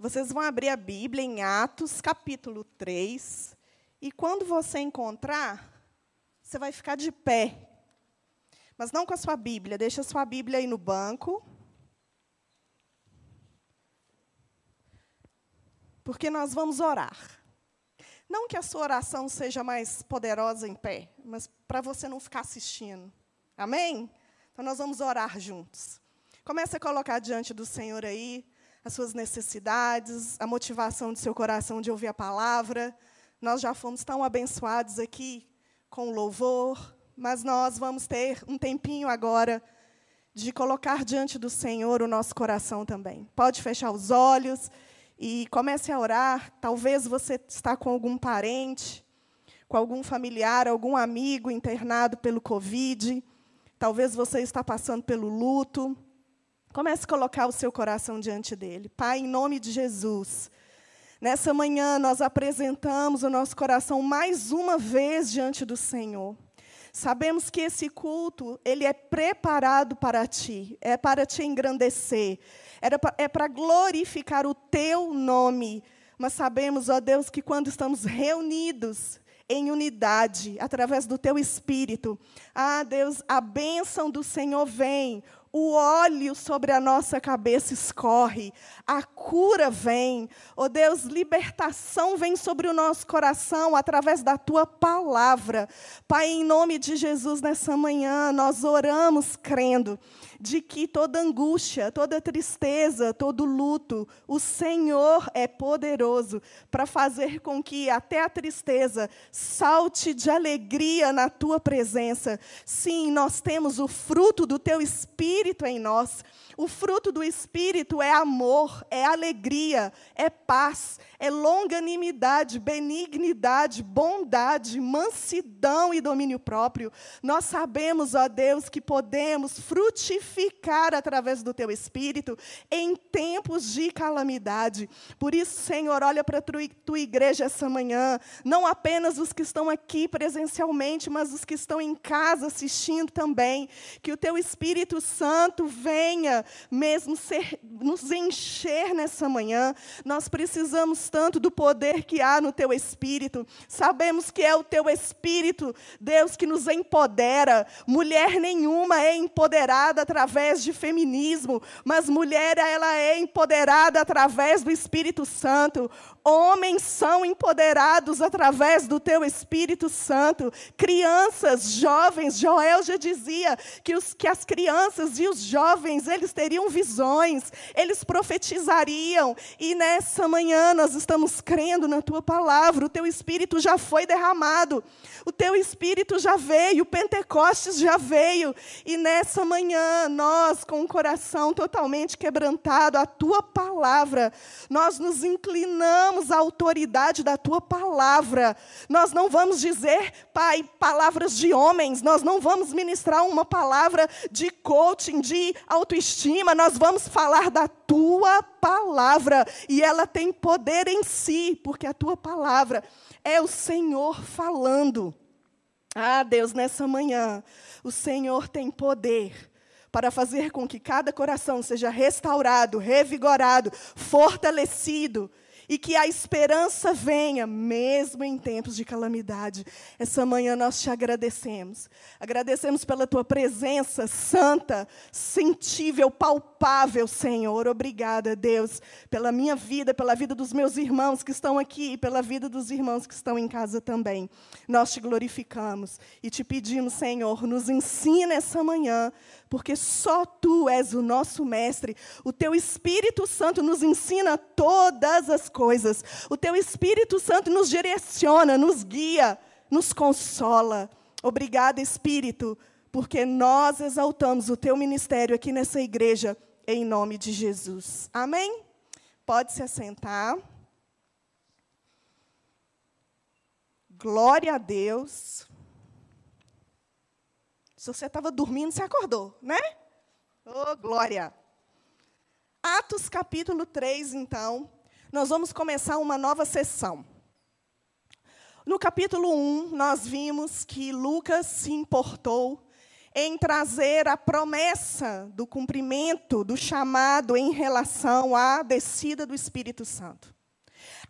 Vocês vão abrir a Bíblia em Atos, capítulo 3. E quando você encontrar, você vai ficar de pé. Mas não com a sua Bíblia, deixa a sua Bíblia aí no banco. Porque nós vamos orar. Não que a sua oração seja mais poderosa em pé, mas para você não ficar assistindo. Amém? Então nós vamos orar juntos. Comece a colocar diante do Senhor aí as suas necessidades, a motivação do seu coração de ouvir a palavra. Nós já fomos tão abençoados aqui com louvor, mas nós vamos ter um tempinho agora de colocar diante do Senhor o nosso coração também. Pode fechar os olhos e comece a orar. Talvez você está com algum parente, com algum familiar, algum amigo internado pelo Covid. Talvez você está passando pelo luto. Comece a colocar o seu coração diante dele. Pai, em nome de Jesus, nessa manhã nós apresentamos o nosso coração mais uma vez diante do Senhor. Sabemos que esse culto, ele é preparado para ti, é para te engrandecer, é para glorificar o teu nome. Mas sabemos, ó Deus, que quando estamos reunidos em unidade, através do teu espírito, ah, Deus, a bênção do Senhor vem, o óleo sobre a nossa cabeça escorre, a cura vem, oh Deus, libertação vem sobre o nosso coração através da tua palavra. Pai, em nome de Jesus, nessa manhã, nós oramos crendo de que toda angústia, toda tristeza, todo luto, o Senhor é poderoso para fazer com que até a tristeza salte de alegria na tua presença. Sim, nós temos o fruto do teu espírito em nós. O fruto do Espírito é amor, é alegria, é paz, é longanimidade, benignidade, bondade, mansidão e domínio próprio. Nós sabemos, ó Deus, que podemos frutificar através do Teu Espírito em tempos de calamidade. Por isso, Senhor, olha para a tua igreja essa manhã, não apenas os que estão aqui presencialmente, mas os que estão em casa assistindo também. Que o Teu Espírito Santo venha mesmo ser, nos encher nessa manhã. Nós precisamos tanto do poder que há no teu espírito. Sabemos que é o teu espírito, Deus, que nos empodera. Mulher nenhuma é empoderada através de feminismo, mas mulher ela é empoderada através do Espírito Santo. Homens são empoderados através do teu Espírito Santo. Crianças, jovens, Joel já dizia que, os, que as crianças e os jovens, eles teriam visões, eles profetizariam. E nessa manhã nós estamos crendo na tua palavra. O teu Espírito já foi derramado. O teu Espírito já veio, o Pentecostes já veio. E nessa manhã, nós, com o coração totalmente quebrantado, a tua palavra, nós nos inclinamos à autoridade da tua palavra. Nós não vamos dizer, Pai, palavras de homens, nós não vamos ministrar uma palavra de coaching, de autoestima, nós vamos falar da tua palavra. E ela tem poder em si, porque a tua palavra é o Senhor falando. Ah, Deus, nessa manhã, o Senhor tem poder para fazer com que cada coração seja restaurado, revigorado, fortalecido e que a esperança venha, mesmo em tempos de calamidade. Essa manhã nós te agradecemos. Agradecemos pela tua presença santa, sentível, palpável, Senhor. Obrigada, Deus, pela minha vida, pela vida dos meus irmãos que estão aqui e pela vida dos irmãos que estão em casa também. Nós te glorificamos e te pedimos, Senhor, nos ensina essa manhã porque só tu és o nosso mestre. O teu Espírito Santo nos ensina todas as coisas. O teu Espírito Santo nos direciona, nos guia, nos consola. Obrigada, Espírito, porque nós exaltamos o teu ministério aqui nessa igreja, em nome de Jesus. Amém? Pode se assentar. Glória a Deus. Se você estava dormindo, você acordou, né? Oh, glória! Atos capítulo 3, então, nós vamos começar uma nova sessão. No capítulo 1, nós vimos que Lucas se importou em trazer a promessa do cumprimento do chamado em relação à descida do Espírito Santo.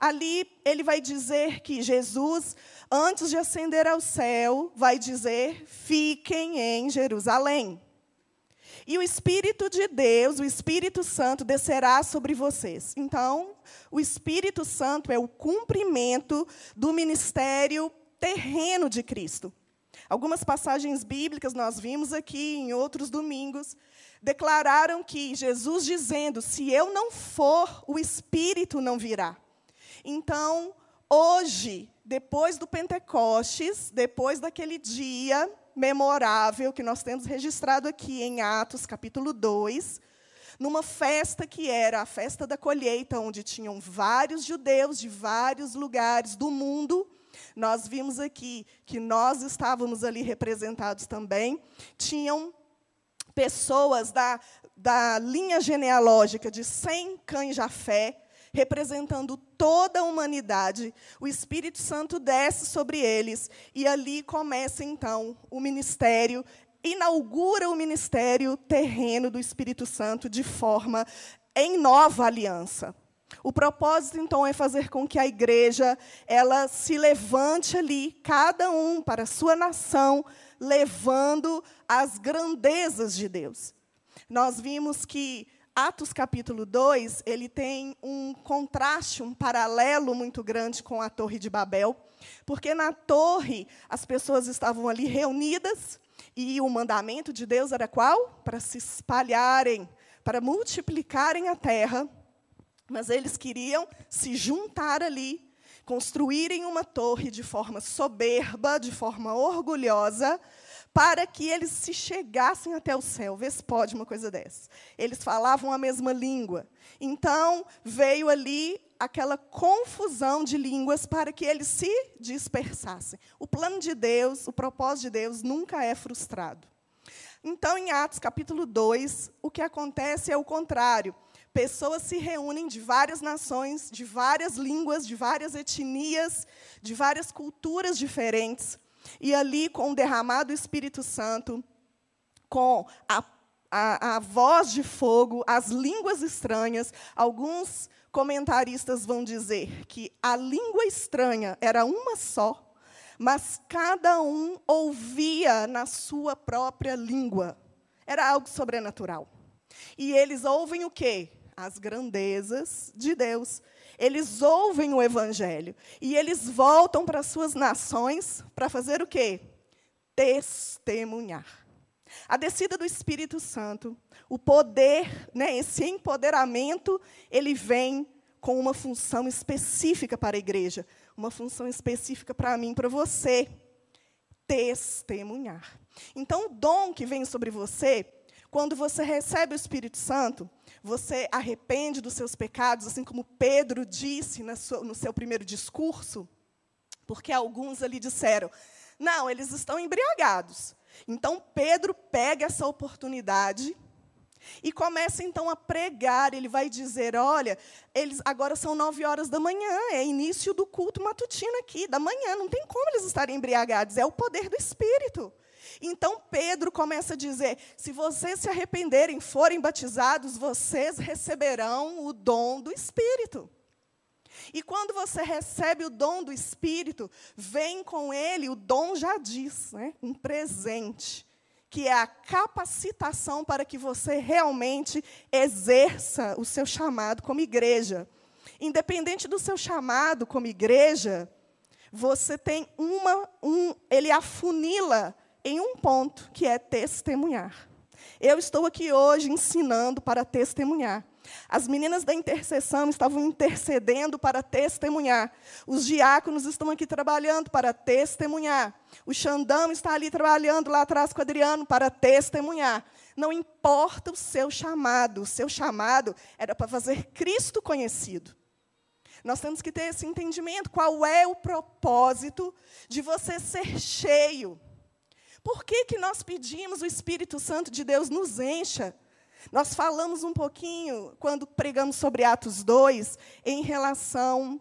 Ali ele vai dizer que Jesus, antes de ascender ao céu, vai dizer: fiquem em Jerusalém. E o Espírito de Deus, o Espírito Santo, descerá sobre vocês. Então, o Espírito Santo é o cumprimento do ministério terreno de Cristo. Algumas passagens bíblicas nós vimos aqui em outros domingos declararam que Jesus dizendo: "Se eu não for, o Espírito não virá". Então, hoje, depois do Pentecostes, depois daquele dia memorável que nós temos registrado aqui em Atos, capítulo 2, numa festa que era a festa da colheita, onde tinham vários judeus de vários lugares do mundo nós vimos aqui que nós estávamos ali representados também. Tinham pessoas da, da linha genealógica de Sem Cães Jafé, representando toda a humanidade. O Espírito Santo desce sobre eles e ali começa então o ministério inaugura o ministério terreno do Espírito Santo de forma em nova aliança. O propósito, então, é fazer com que a igreja ela se levante ali, cada um para a sua nação, levando as grandezas de Deus. Nós vimos que Atos capítulo 2, ele tem um contraste, um paralelo muito grande com a Torre de Babel, porque na torre as pessoas estavam ali reunidas e o mandamento de Deus era qual? Para se espalharem, para multiplicarem a terra mas eles queriam se juntar ali, construírem uma torre de forma soberba, de forma orgulhosa, para que eles se chegassem até o céu. Vê se pode uma coisa dessa. Eles falavam a mesma língua. Então, veio ali aquela confusão de línguas para que eles se dispersassem. O plano de Deus, o propósito de Deus nunca é frustrado. Então, em Atos capítulo 2, o que acontece é o contrário pessoas se reúnem de várias nações, de várias línguas, de várias etnias, de várias culturas diferentes, e ali, com o derramado Espírito Santo, com a, a, a voz de fogo, as línguas estranhas, alguns comentaristas vão dizer que a língua estranha era uma só, mas cada um ouvia na sua própria língua. Era algo sobrenatural. E eles ouvem o quê? as grandezas de Deus. Eles ouvem o evangelho e eles voltam para suas nações para fazer o quê? Testemunhar. A descida do Espírito Santo, o poder, né, esse empoderamento, ele vem com uma função específica para a igreja, uma função específica para mim, para você, testemunhar. Então, o dom que vem sobre você, quando você recebe o Espírito Santo, você arrepende dos seus pecados, assim como Pedro disse no seu primeiro discurso, porque alguns ali disseram: não, eles estão embriagados. Então Pedro pega essa oportunidade e começa então a pregar. Ele vai dizer: olha, eles agora são nove horas da manhã, é início do culto matutino aqui, da manhã, não tem como eles estarem embriagados, é o poder do Espírito. Então Pedro começa a dizer: se vocês se arrependerem, forem batizados, vocês receberão o dom do Espírito. E quando você recebe o dom do Espírito, vem com ele, o dom já diz, né, um presente, que é a capacitação para que você realmente exerça o seu chamado como igreja. Independente do seu chamado como igreja, você tem uma, um, ele afunila em um ponto, que é testemunhar. Eu estou aqui hoje ensinando para testemunhar. As meninas da intercessão estavam intercedendo para testemunhar. Os diáconos estão aqui trabalhando para testemunhar. O Xandão está ali trabalhando lá atrás com o Adriano para testemunhar. Não importa o seu chamado, o seu chamado era para fazer Cristo conhecido. Nós temos que ter esse entendimento. Qual é o propósito de você ser cheio? Por que, que nós pedimos o Espírito Santo de Deus nos encha? Nós falamos um pouquinho, quando pregamos sobre Atos 2, em relação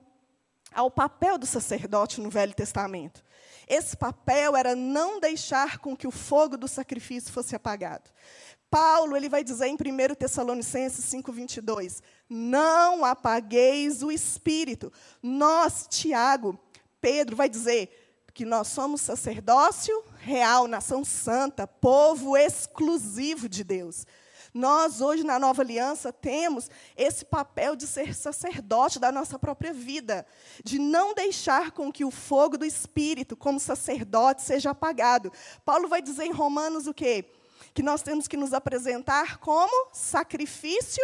ao papel do sacerdote no Velho Testamento. Esse papel era não deixar com que o fogo do sacrifício fosse apagado. Paulo, ele vai dizer em 1 Tessalonicenses 5:22, não apagueis o espírito. Nós, Tiago, Pedro vai dizer que nós somos sacerdócio real, nação santa, povo exclusivo de Deus. Nós, hoje, na nova aliança, temos esse papel de ser sacerdote da nossa própria vida, de não deixar com que o fogo do Espírito, como sacerdote, seja apagado. Paulo vai dizer em Romanos o quê? Que nós temos que nos apresentar como sacrifício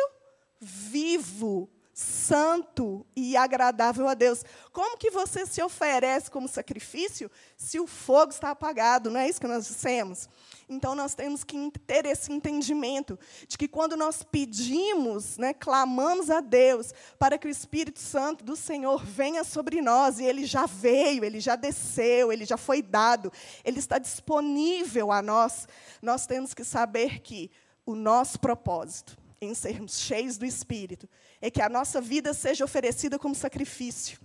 vivo, santo e agradável a Deus. Como que você se oferece como sacrifício se o fogo está apagado? Não é isso que nós dissemos? Então nós temos que ter esse entendimento de que quando nós pedimos, né, clamamos a Deus para que o Espírito Santo do Senhor venha sobre nós, e ele já veio, ele já desceu, ele já foi dado, ele está disponível a nós, nós temos que saber que o nosso propósito em sermos cheios do Espírito é que a nossa vida seja oferecida como sacrifício.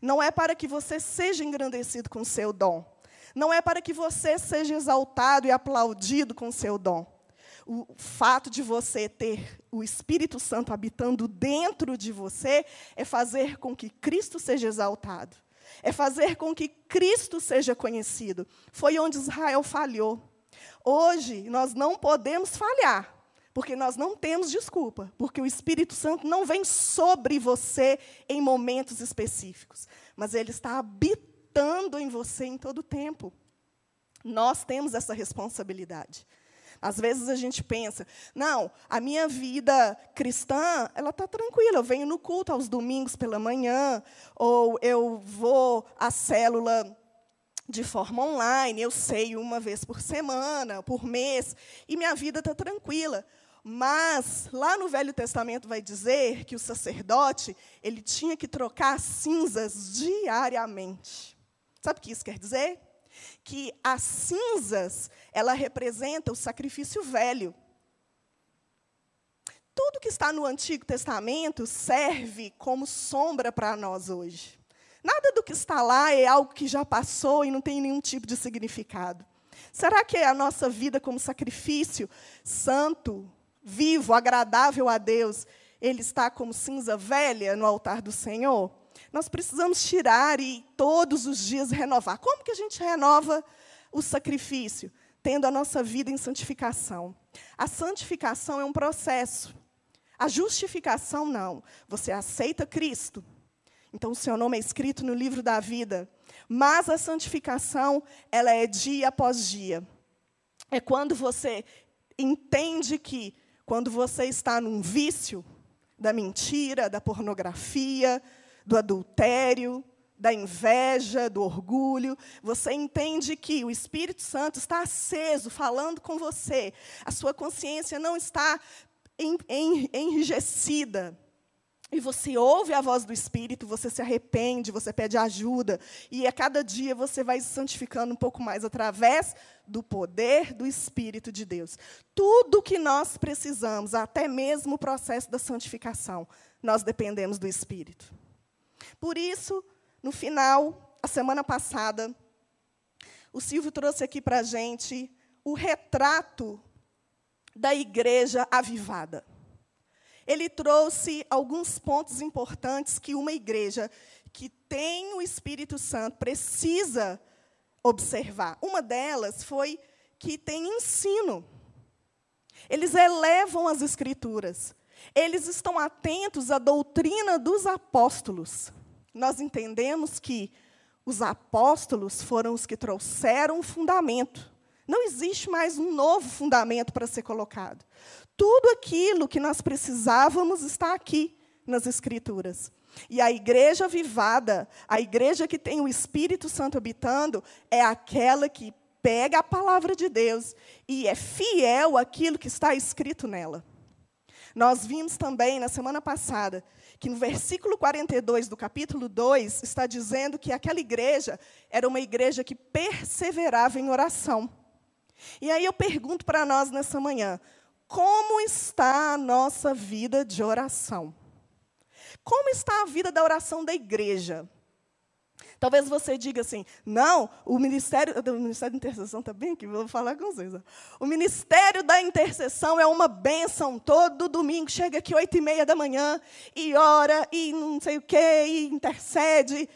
Não é para que você seja engrandecido com o seu dom. Não é para que você seja exaltado e aplaudido com o seu dom. O fato de você ter o Espírito Santo habitando dentro de você é fazer com que Cristo seja exaltado. É fazer com que Cristo seja conhecido. Foi onde Israel falhou. Hoje, nós não podemos falhar, porque nós não temos desculpa, porque o Espírito Santo não vem sobre você em momentos específicos, mas ele está habitando em você em todo o tempo. Nós temos essa responsabilidade. Às vezes a gente pensa, não, a minha vida cristã, ela está tranquila, eu venho no culto aos domingos pela manhã, ou eu vou à célula de forma online, eu sei uma vez por semana, por mês, e minha vida está tranquila. Mas lá no Velho Testamento vai dizer que o sacerdote, ele tinha que trocar cinzas diariamente. Sabe o que isso quer dizer? Que as cinzas, ela representa o sacrifício velho. Tudo que está no Antigo Testamento serve como sombra para nós hoje. Nada do que está lá é algo que já passou e não tem nenhum tipo de significado. Será que a nossa vida como sacrifício santo, vivo, agradável a Deus, ele está como cinza velha no altar do Senhor? Nós precisamos tirar e todos os dias renovar. Como que a gente renova o sacrifício? Tendo a nossa vida em santificação. A santificação é um processo. A justificação, não. Você aceita Cristo. Então, o seu nome é escrito no livro da vida. Mas a santificação, ela é dia após dia. É quando você entende que quando você está num vício da mentira, da pornografia, do adultério, da inveja, do orgulho, você entende que o Espírito Santo está aceso, falando com você. A sua consciência não está enrijecida. E você ouve a voz do Espírito, você se arrepende, você pede ajuda, e a cada dia você vai se santificando um pouco mais através do poder do Espírito de Deus. Tudo que nós precisamos, até mesmo o processo da santificação, nós dependemos do Espírito. Por isso, no final, a semana passada, o Silvio trouxe aqui para a gente o retrato da igreja avivada ele trouxe alguns pontos importantes que uma igreja que tem o Espírito Santo precisa observar. Uma delas foi que tem ensino. Eles elevam as Escrituras. Eles estão atentos à doutrina dos apóstolos. Nós entendemos que os apóstolos foram os que trouxeram o fundamento. Não existe mais um novo fundamento para ser colocado. Tudo aquilo que nós precisávamos está aqui nas Escrituras. E a igreja vivada, a igreja que tem o Espírito Santo habitando, é aquela que pega a palavra de Deus e é fiel àquilo que está escrito nela. Nós vimos também na semana passada que no versículo 42 do capítulo 2 está dizendo que aquela igreja era uma igreja que perseverava em oração. E aí eu pergunto para nós nessa manhã: como está a nossa vida de oração? Como está a vida da oração da igreja? Talvez você diga assim: não, o ministério, o ministério da intercessão está bem aqui, vou falar com vocês. Ó. O ministério da intercessão é uma bênção. Todo domingo chega aqui oito e meia da manhã e ora e não sei o quê, e intercede.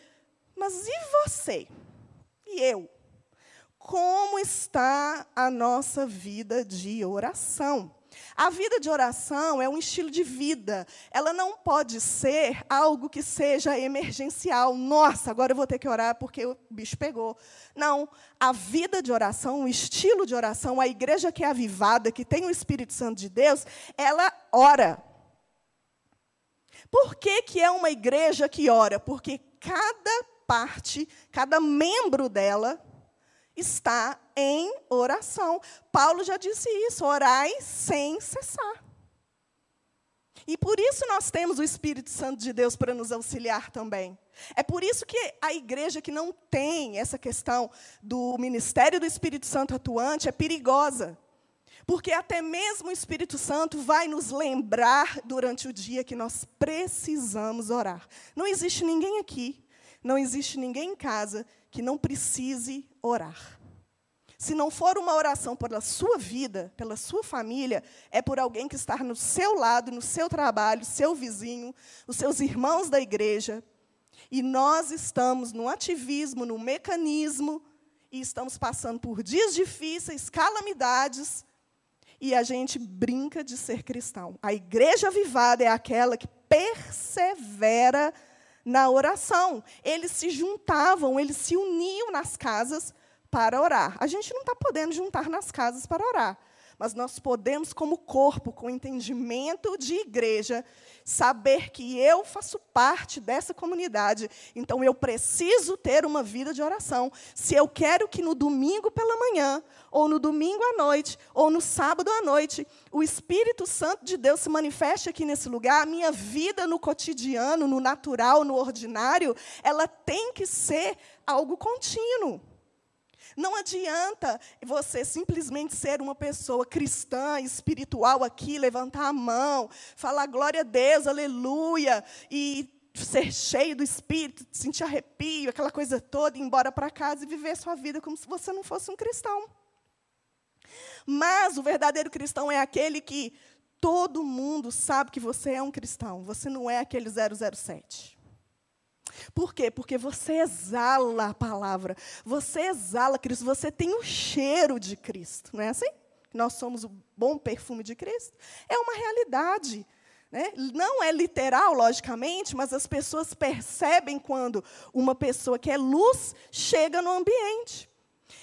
Mas e você? E eu? Como está a nossa vida de oração? A vida de oração é um estilo de vida. Ela não pode ser algo que seja emergencial. Nossa, agora eu vou ter que orar porque o bicho pegou. Não. A vida de oração, o estilo de oração, a igreja que é avivada, que tem o Espírito Santo de Deus, ela ora. Por que, que é uma igreja que ora? Porque cada parte, cada membro dela, está em oração. Paulo já disse isso: orai sem cessar. E por isso nós temos o Espírito Santo de Deus para nos auxiliar também. É por isso que a igreja que não tem essa questão do ministério do Espírito Santo atuante é perigosa. Porque até mesmo o Espírito Santo vai nos lembrar durante o dia que nós precisamos orar. Não existe ninguém aqui, não existe ninguém em casa que não precise orar. Se não for uma oração pela sua vida, pela sua família, é por alguém que está no seu lado, no seu trabalho, seu vizinho, os seus irmãos da igreja. E nós estamos no ativismo, no mecanismo, e estamos passando por dias difíceis, calamidades, e a gente brinca de ser cristão. A igreja avivada é aquela que persevera na oração. Eles se juntavam, eles se uniam nas casas para orar. A gente não está podendo juntar nas casas para orar, mas nós podemos, como corpo, com entendimento de igreja, saber que eu faço parte dessa comunidade, então eu preciso ter uma vida de oração. Se eu quero que no domingo pela manhã, ou no domingo à noite, ou no sábado à noite, o Espírito Santo de Deus se manifeste aqui nesse lugar, a minha vida no cotidiano, no natural, no ordinário, ela tem que ser algo contínuo. Não adianta você simplesmente ser uma pessoa cristã, espiritual aqui, levantar a mão, falar glória a Deus, aleluia, e ser cheio do Espírito, sentir arrepio, aquela coisa toda, ir embora para casa e viver sua vida como se você não fosse um cristão. Mas o verdadeiro cristão é aquele que todo mundo sabe que você é um cristão, você não é aquele 007. Por quê? Porque você exala a palavra, você exala Cristo, você tem o cheiro de Cristo, não é assim? Nós somos o bom perfume de Cristo. É uma realidade. Né? Não é literal, logicamente, mas as pessoas percebem quando uma pessoa que é luz chega no ambiente.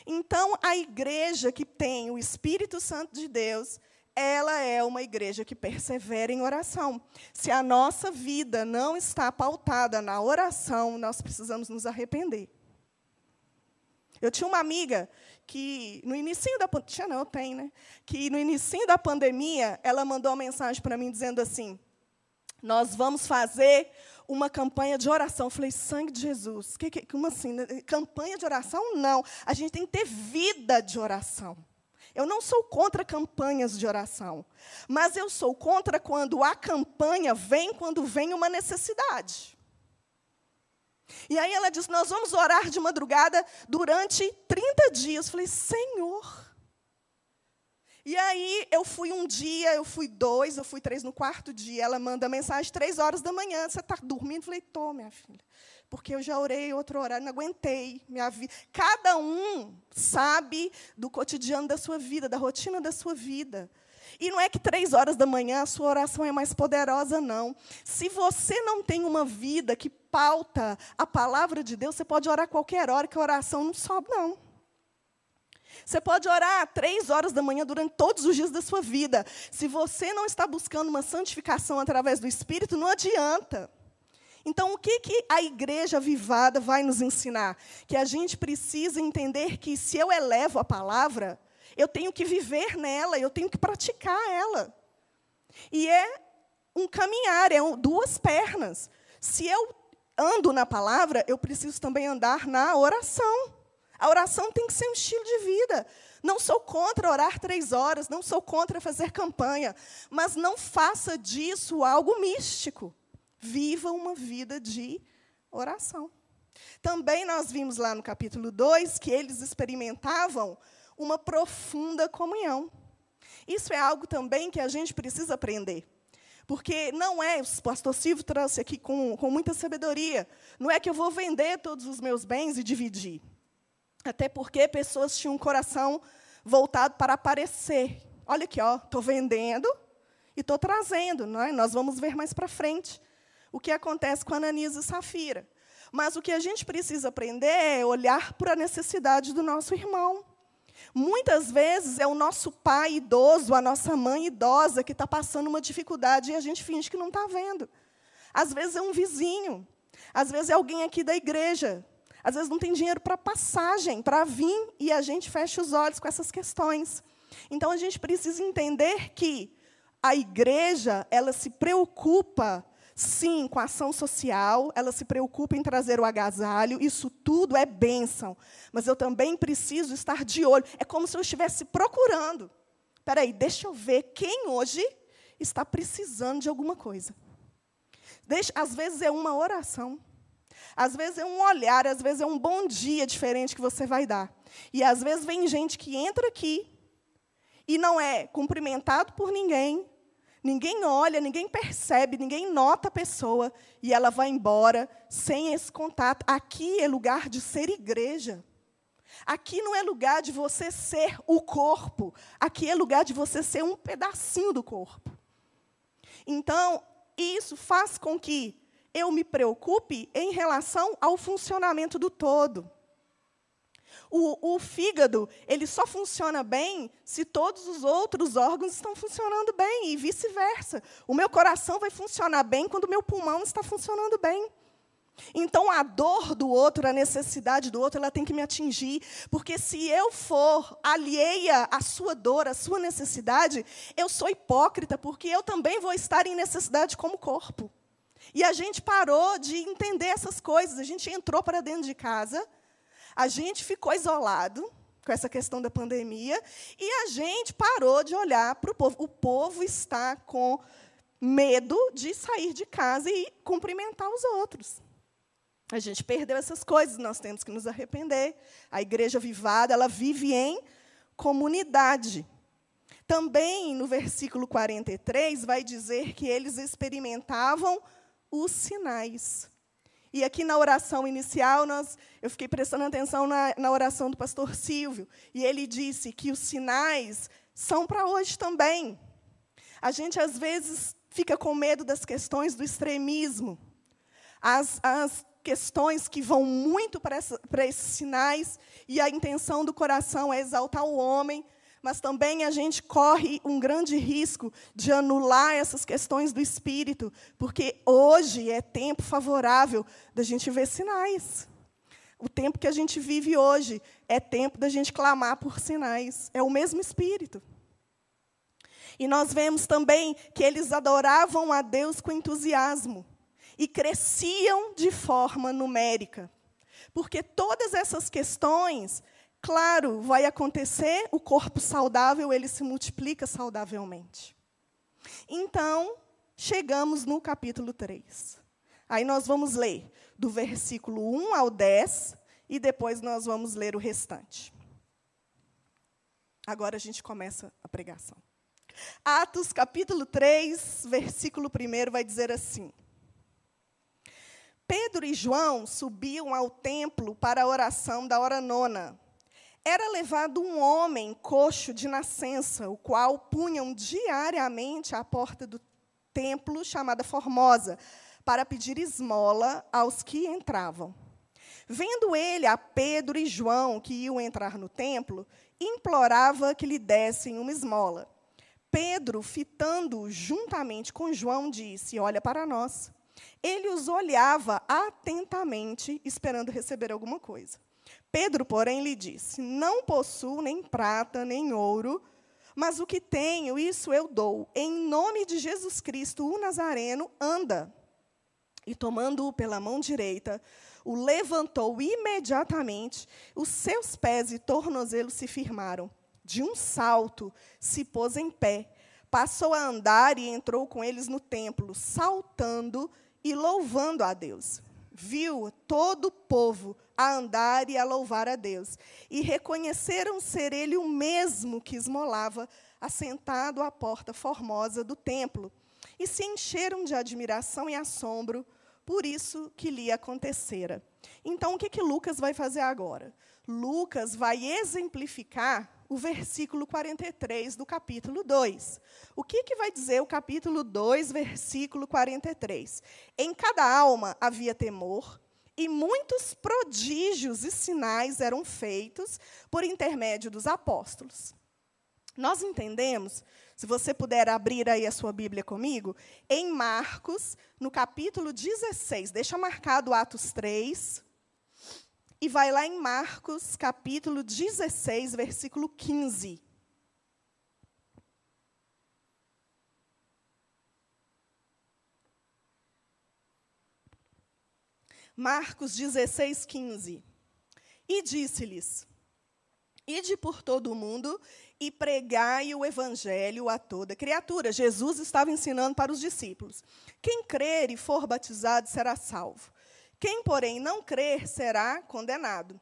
Então, a igreja que tem o Espírito Santo de Deus, ela é uma igreja que persevera em oração. Se a nossa vida não está pautada na oração, nós precisamos nos arrepender. Eu tinha uma amiga que no início da tinha não, tem, né? Que no início da pandemia, ela mandou uma mensagem para mim dizendo assim: "Nós vamos fazer uma campanha de oração". Eu falei: "Sangue de Jesus". Que, que como assim? Campanha de oração? Não. A gente tem que ter vida de oração. Eu não sou contra campanhas de oração, mas eu sou contra quando a campanha vem quando vem uma necessidade. E aí ela disse: Nós vamos orar de madrugada durante 30 dias. Eu falei: Senhor. E aí eu fui um dia, eu fui dois, eu fui três no quarto dia. Ela manda mensagem três horas da manhã. Você está dormindo? Eu falei: Tô, minha filha porque eu já orei outro horário, não aguentei. Minha vida. Cada um sabe do cotidiano da sua vida, da rotina da sua vida. E não é que três horas da manhã a sua oração é mais poderosa, não. Se você não tem uma vida que pauta a palavra de Deus, você pode orar qualquer hora, que a oração não sobe, não. Você pode orar três horas da manhã durante todos os dias da sua vida. Se você não está buscando uma santificação através do Espírito, não adianta. Então, o que, que a igreja vivada vai nos ensinar? Que a gente precisa entender que se eu elevo a palavra, eu tenho que viver nela, eu tenho que praticar ela. E é um caminhar, é duas pernas. Se eu ando na palavra, eu preciso também andar na oração. A oração tem que ser um estilo de vida. Não sou contra orar três horas, não sou contra fazer campanha, mas não faça disso algo místico. Viva uma vida de oração. Também nós vimos lá no capítulo 2 que eles experimentavam uma profunda comunhão. Isso é algo também que a gente precisa aprender. Porque não é, o pastor Silvio trouxe aqui com, com muita sabedoria, não é que eu vou vender todos os meus bens e dividir. Até porque pessoas tinham um coração voltado para aparecer. Olha aqui, estou vendendo e estou trazendo. Não é? Nós vamos ver mais para frente o que acontece com Ananias e Safira. Mas o que a gente precisa aprender é olhar para a necessidade do nosso irmão. Muitas vezes é o nosso pai idoso, a nossa mãe idosa que está passando uma dificuldade e a gente finge que não está vendo. Às vezes é um vizinho, às vezes é alguém aqui da igreja, às vezes não tem dinheiro para passagem, para vir, e a gente fecha os olhos com essas questões. Então a gente precisa entender que a igreja, ela se preocupa sim com a ação social, ela se preocupa em trazer o agasalho, isso tudo é bênção. Mas eu também preciso estar de olho. É como se eu estivesse procurando. Espera aí, deixa eu ver quem hoje está precisando de alguma coisa. Deixa, às vezes é uma oração. Às vezes é um olhar, às vezes é um bom dia diferente que você vai dar. E às vezes vem gente que entra aqui e não é cumprimentado por ninguém, Ninguém olha, ninguém percebe, ninguém nota a pessoa e ela vai embora sem esse contato. Aqui é lugar de ser igreja. Aqui não é lugar de você ser o corpo. Aqui é lugar de você ser um pedacinho do corpo. Então, isso faz com que eu me preocupe em relação ao funcionamento do todo. O, o, fígado, ele só funciona bem se todos os outros órgãos estão funcionando bem, e vice-versa. O meu coração vai funcionar bem quando o meu pulmão está funcionando bem. Então, a dor do outro, a necessidade do outro, ela tem que me atingir. Porque se eu for alheia à sua dor, à sua necessidade, eu sou hipócrita, porque eu também vou estar em necessidade como corpo. E a gente parou de entender essas coisas. A gente entrou para dentro de casa a gente ficou isolado com essa questão da pandemia e a gente parou de olhar para o povo. O povo está com medo de sair de casa e cumprimentar os outros. A gente perdeu essas coisas, nós temos que nos arrepender. A igreja vivada, ela vive em comunidade. Também no versículo 43 vai dizer que eles experimentavam os sinais. E aqui na oração inicial, nós, eu fiquei prestando atenção na, na oração do pastor Silvio, e ele disse que os sinais são para hoje também. A gente, às vezes, fica com medo das questões do extremismo, as, as questões que vão muito para, para esses sinais, e a intenção do coração é exaltar o homem, mas também a gente corre um grande risco de anular essas questões do espírito, porque hoje é tempo favorável da gente ver sinais. O tempo que a gente vive hoje é tempo da gente clamar por sinais. É o mesmo espírito. E nós vemos também que eles adoravam a Deus com entusiasmo e cresciam de forma numérica. Porque todas essas questões Claro, vai acontecer, o corpo saudável, ele se multiplica saudavelmente. Então, chegamos no capítulo 3. Aí nós vamos ler do versículo 1 ao 10 e depois nós vamos ler o restante. Agora a gente começa a pregação. Atos capítulo 3, versículo 1 vai dizer assim: Pedro e João subiam ao templo para a oração da hora nona era levado um homem coxo de nascença, o qual punham diariamente à porta do templo chamada Formosa, para pedir esmola aos que entravam. Vendo ele a Pedro e João que iam entrar no templo, implorava que lhe dessem uma esmola. Pedro, fitando juntamente com João, disse: Olha para nós. Ele os olhava atentamente, esperando receber alguma coisa. Pedro, porém, lhe disse: Não possuo nem prata, nem ouro, mas o que tenho, isso eu dou. Em nome de Jesus Cristo, o Nazareno, anda. E tomando-o pela mão direita, o levantou imediatamente, os seus pés e tornozelos se firmaram. De um salto, se pôs em pé, passou a andar e entrou com eles no templo, saltando e louvando a Deus. viu todo o povo a andar e a louvar a Deus, e reconheceram ser ele o mesmo que esmolava assentado à porta formosa do templo, e se encheram de admiração e assombro por isso que lhe acontecera. Então, o que, que Lucas vai fazer agora? Lucas vai exemplificar o versículo 43 do capítulo 2. O que, que vai dizer o capítulo 2, versículo 43? Em cada alma havia temor, e muitos prodígios e sinais eram feitos por intermédio dos apóstolos. Nós entendemos, se você puder abrir aí a sua Bíblia comigo, em Marcos, no capítulo 16, deixa marcado Atos 3, e vai lá em Marcos, capítulo 16, versículo 15. Marcos 16, 15. E disse-lhes: Ide por todo o mundo e pregai o evangelho a toda criatura. Jesus estava ensinando para os discípulos. Quem crer e for batizado será salvo. Quem, porém, não crer será condenado.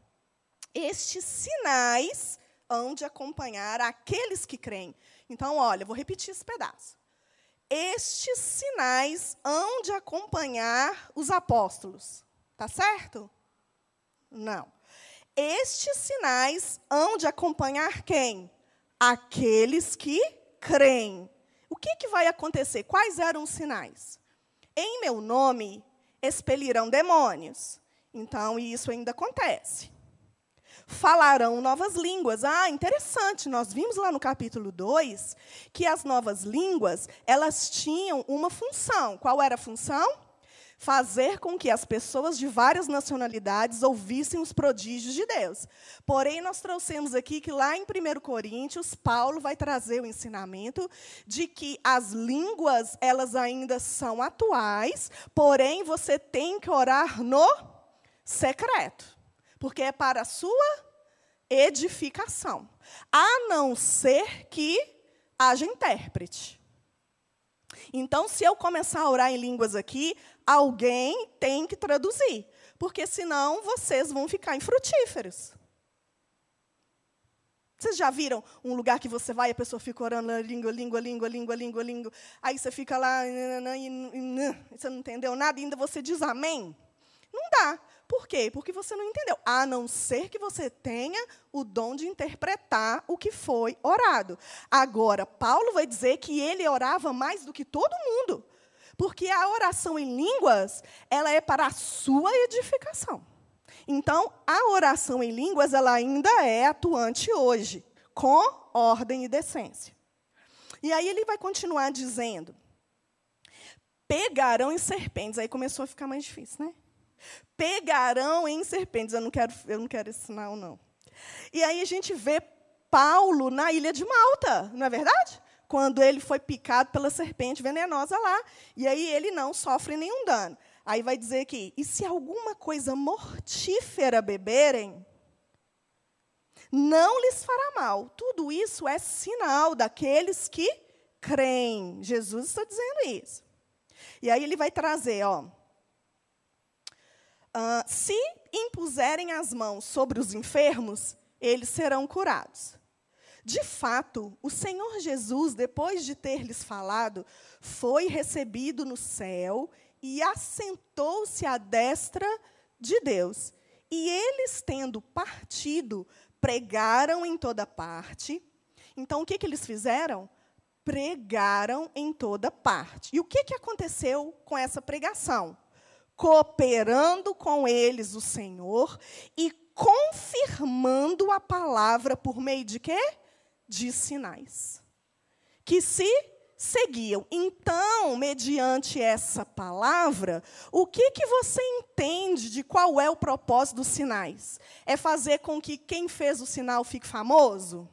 Estes sinais hão de acompanhar aqueles que creem. Então, olha, vou repetir esse pedaço. Estes sinais hão de acompanhar os apóstolos. Tá certo? Não. Estes sinais hão de acompanhar quem? Aqueles que creem. O que, que vai acontecer? Quais eram os sinais? Em meu nome expelirão demônios. Então, isso ainda acontece. Falarão novas línguas. Ah, interessante, nós vimos lá no capítulo 2 que as novas línguas, elas tinham uma função. Qual era a função? Fazer com que as pessoas de várias nacionalidades ouvissem os prodígios de Deus. Porém, nós trouxemos aqui que lá em 1 Coríntios, Paulo vai trazer o ensinamento de que as línguas, elas ainda são atuais, porém você tem que orar no secreto, porque é para a sua edificação. A não ser que haja intérprete. Então, se eu começar a orar em línguas aqui, alguém tem que traduzir, porque senão vocês vão ficar infrutíferos. Vocês já viram um lugar que você vai e a pessoa fica orando língua, língua, língua, língua, língua, língua. Aí você fica lá e você não entendeu nada e ainda você diz amém? Não dá. Por quê? Porque você não entendeu. A não ser que você tenha o dom de interpretar o que foi orado. Agora, Paulo vai dizer que ele orava mais do que todo mundo. Porque a oração em línguas, ela é para a sua edificação. Então, a oração em línguas, ela ainda é atuante hoje, com ordem e decência. E aí ele vai continuar dizendo: pegarão em serpentes. Aí começou a ficar mais difícil, né? Pegarão em serpentes. Eu não quero, eu não quero esse sinal, não. E aí a gente vê Paulo na ilha de Malta, não é verdade? Quando ele foi picado pela serpente venenosa lá. E aí ele não sofre nenhum dano. Aí vai dizer aqui: e se alguma coisa mortífera beberem, não lhes fará mal. Tudo isso é sinal daqueles que creem. Jesus está dizendo isso. E aí ele vai trazer, ó. Uh, se impuserem as mãos sobre os enfermos, eles serão curados. De fato, o Senhor Jesus, depois de ter lhes falado, foi recebido no céu e assentou-se à destra de Deus. E eles, tendo partido, pregaram em toda parte. Então, o que, que eles fizeram? Pregaram em toda parte. E o que, que aconteceu com essa pregação? Cooperando com eles o Senhor e confirmando a palavra por meio de quê? De sinais que se seguiam. Então, mediante essa palavra, o que, que você entende de qual é o propósito dos sinais? É fazer com que quem fez o sinal fique famoso?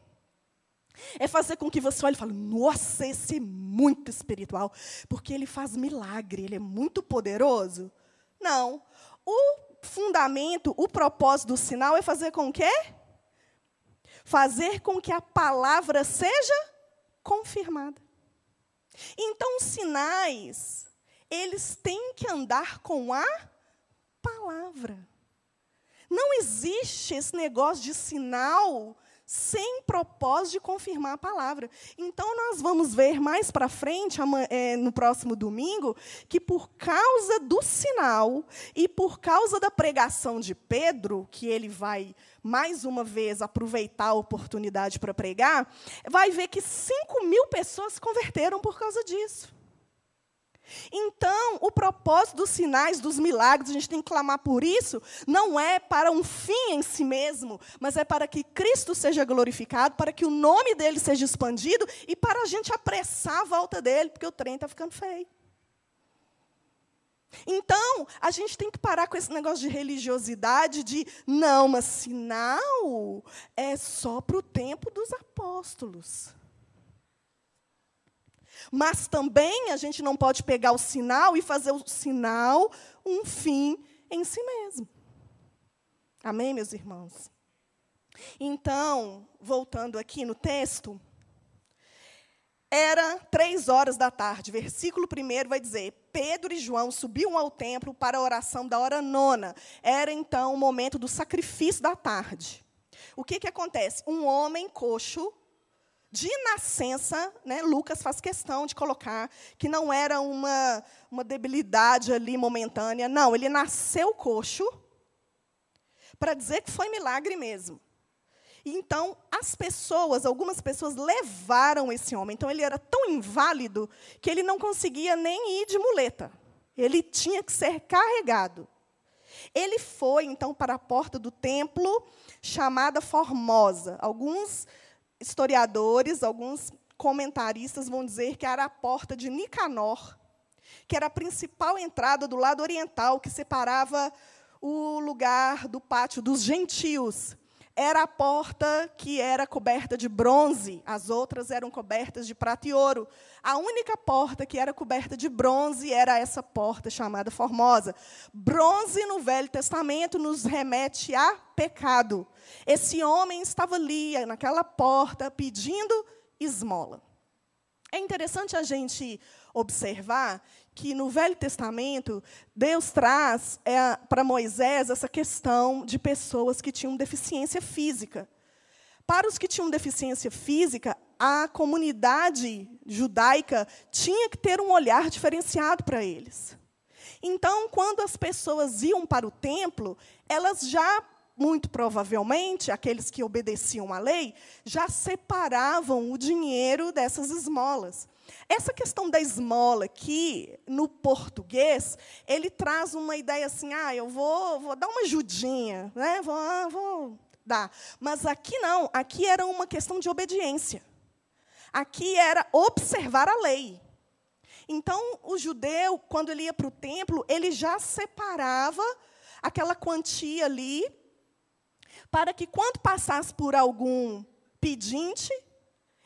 É fazer com que você olhe e fale: nossa, esse é muito espiritual, porque ele faz milagre, ele é muito poderoso? Não. O fundamento, o propósito do sinal é fazer com que fazer com que a palavra seja confirmada. Então, sinais, eles têm que andar com a palavra. Não existe esse negócio de sinal sem propósito de confirmar a palavra. Então, nós vamos ver mais para frente, é, no próximo domingo, que por causa do sinal e por causa da pregação de Pedro, que ele vai, mais uma vez, aproveitar a oportunidade para pregar, vai ver que 5 mil pessoas se converteram por causa disso. Então, o propósito dos sinais, dos milagres, a gente tem que clamar por isso, não é para um fim em si mesmo, mas é para que Cristo seja glorificado, para que o nome dele seja expandido e para a gente apressar a volta dele, porque o trem está ficando feio. Então, a gente tem que parar com esse negócio de religiosidade, de não, mas sinal é só para o tempo dos apóstolos. Mas também a gente não pode pegar o sinal e fazer o sinal um fim em si mesmo. Amém, meus irmãos? Então, voltando aqui no texto, era três horas da tarde. Versículo 1 vai dizer: Pedro e João subiam ao templo para a oração da hora nona. Era então o momento do sacrifício da tarde. O que, que acontece? Um homem coxo de nascença, né, Lucas faz questão de colocar que não era uma, uma debilidade ali momentânea. Não, ele nasceu coxo para dizer que foi milagre mesmo. Então, as pessoas, algumas pessoas levaram esse homem. Então, ele era tão inválido que ele não conseguia nem ir de muleta. Ele tinha que ser carregado. Ele foi, então, para a porta do templo, chamada Formosa. Alguns historiadores, alguns comentaristas vão dizer que era a porta de Nicanor, que era a principal entrada do lado oriental, que separava o lugar do pátio dos gentios. Era a porta que era coberta de bronze, as outras eram cobertas de prata e ouro. A única porta que era coberta de bronze era essa porta chamada Formosa. Bronze no Velho Testamento nos remete a pecado. Esse homem estava ali, naquela porta, pedindo esmola. É interessante a gente observar que no Velho Testamento, Deus traz é, para Moisés essa questão de pessoas que tinham deficiência física. Para os que tinham deficiência física, a comunidade judaica tinha que ter um olhar diferenciado para eles. Então, quando as pessoas iam para o templo, elas já muito provavelmente, aqueles que obedeciam à lei, já separavam o dinheiro dessas esmolas. Essa questão da esmola aqui, no português, ele traz uma ideia assim, ah, eu vou, vou dar uma ajudinha, né? vou, ah, vou dar. Mas aqui não, aqui era uma questão de obediência. Aqui era observar a lei. Então, o judeu, quando ele ia para o templo, ele já separava aquela quantia ali para que quando passasse por algum pedinte,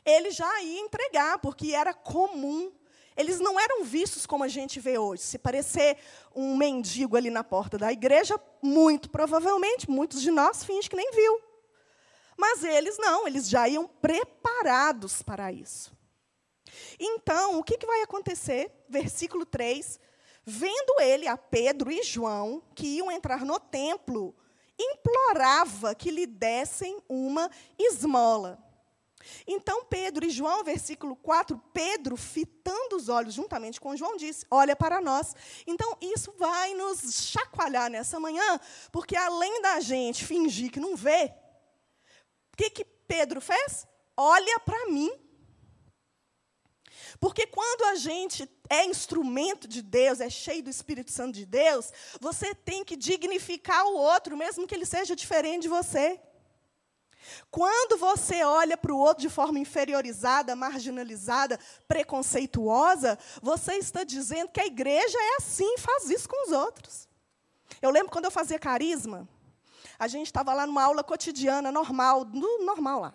ele já ia entregar, porque era comum. Eles não eram vistos como a gente vê hoje. Se parecer um mendigo ali na porta da igreja, muito provavelmente, muitos de nós fingem que nem viu. Mas eles não, eles já iam preparados para isso. Então, o que, que vai acontecer? Versículo 3. Vendo ele a Pedro e João, que iam entrar no templo, implorava que lhe dessem uma esmola. Então Pedro e João, versículo 4, Pedro, fitando os olhos juntamente com João, disse: Olha para nós. Então isso vai nos chacoalhar nessa manhã, porque além da gente fingir que não vê, o que, que Pedro fez? Olha para mim. Porque quando a gente é instrumento de Deus, é cheio do Espírito Santo de Deus, você tem que dignificar o outro, mesmo que ele seja diferente de você. Quando você olha para o outro de forma inferiorizada, marginalizada, preconceituosa, você está dizendo que a igreja é assim, faz isso com os outros. Eu lembro quando eu fazia carisma, a gente estava lá numa aula cotidiana, normal, normal lá.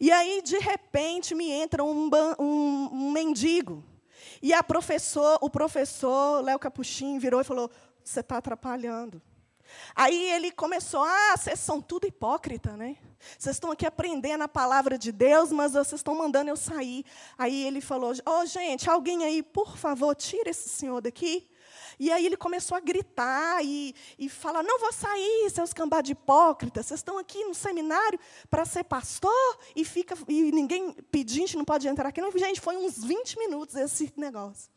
E aí, de repente, me entra um, um, um mendigo. E a professor, o professor Léo Capuchin virou e falou: Você está atrapalhando. Aí ele começou: Ah, vocês são tudo hipócrita, né? Vocês estão aqui aprendendo a palavra de Deus, mas vocês estão mandando eu sair. Aí ele falou: Ô, oh, gente, alguém aí, por favor, tira esse senhor daqui. E aí ele começou a gritar e, e falar: Não vou sair, seus cambá de hipócritas. Vocês estão aqui no seminário para ser pastor e, fica, e ninguém pedinte não pode entrar aqui. Não, gente, foi uns 20 minutos esse negócio.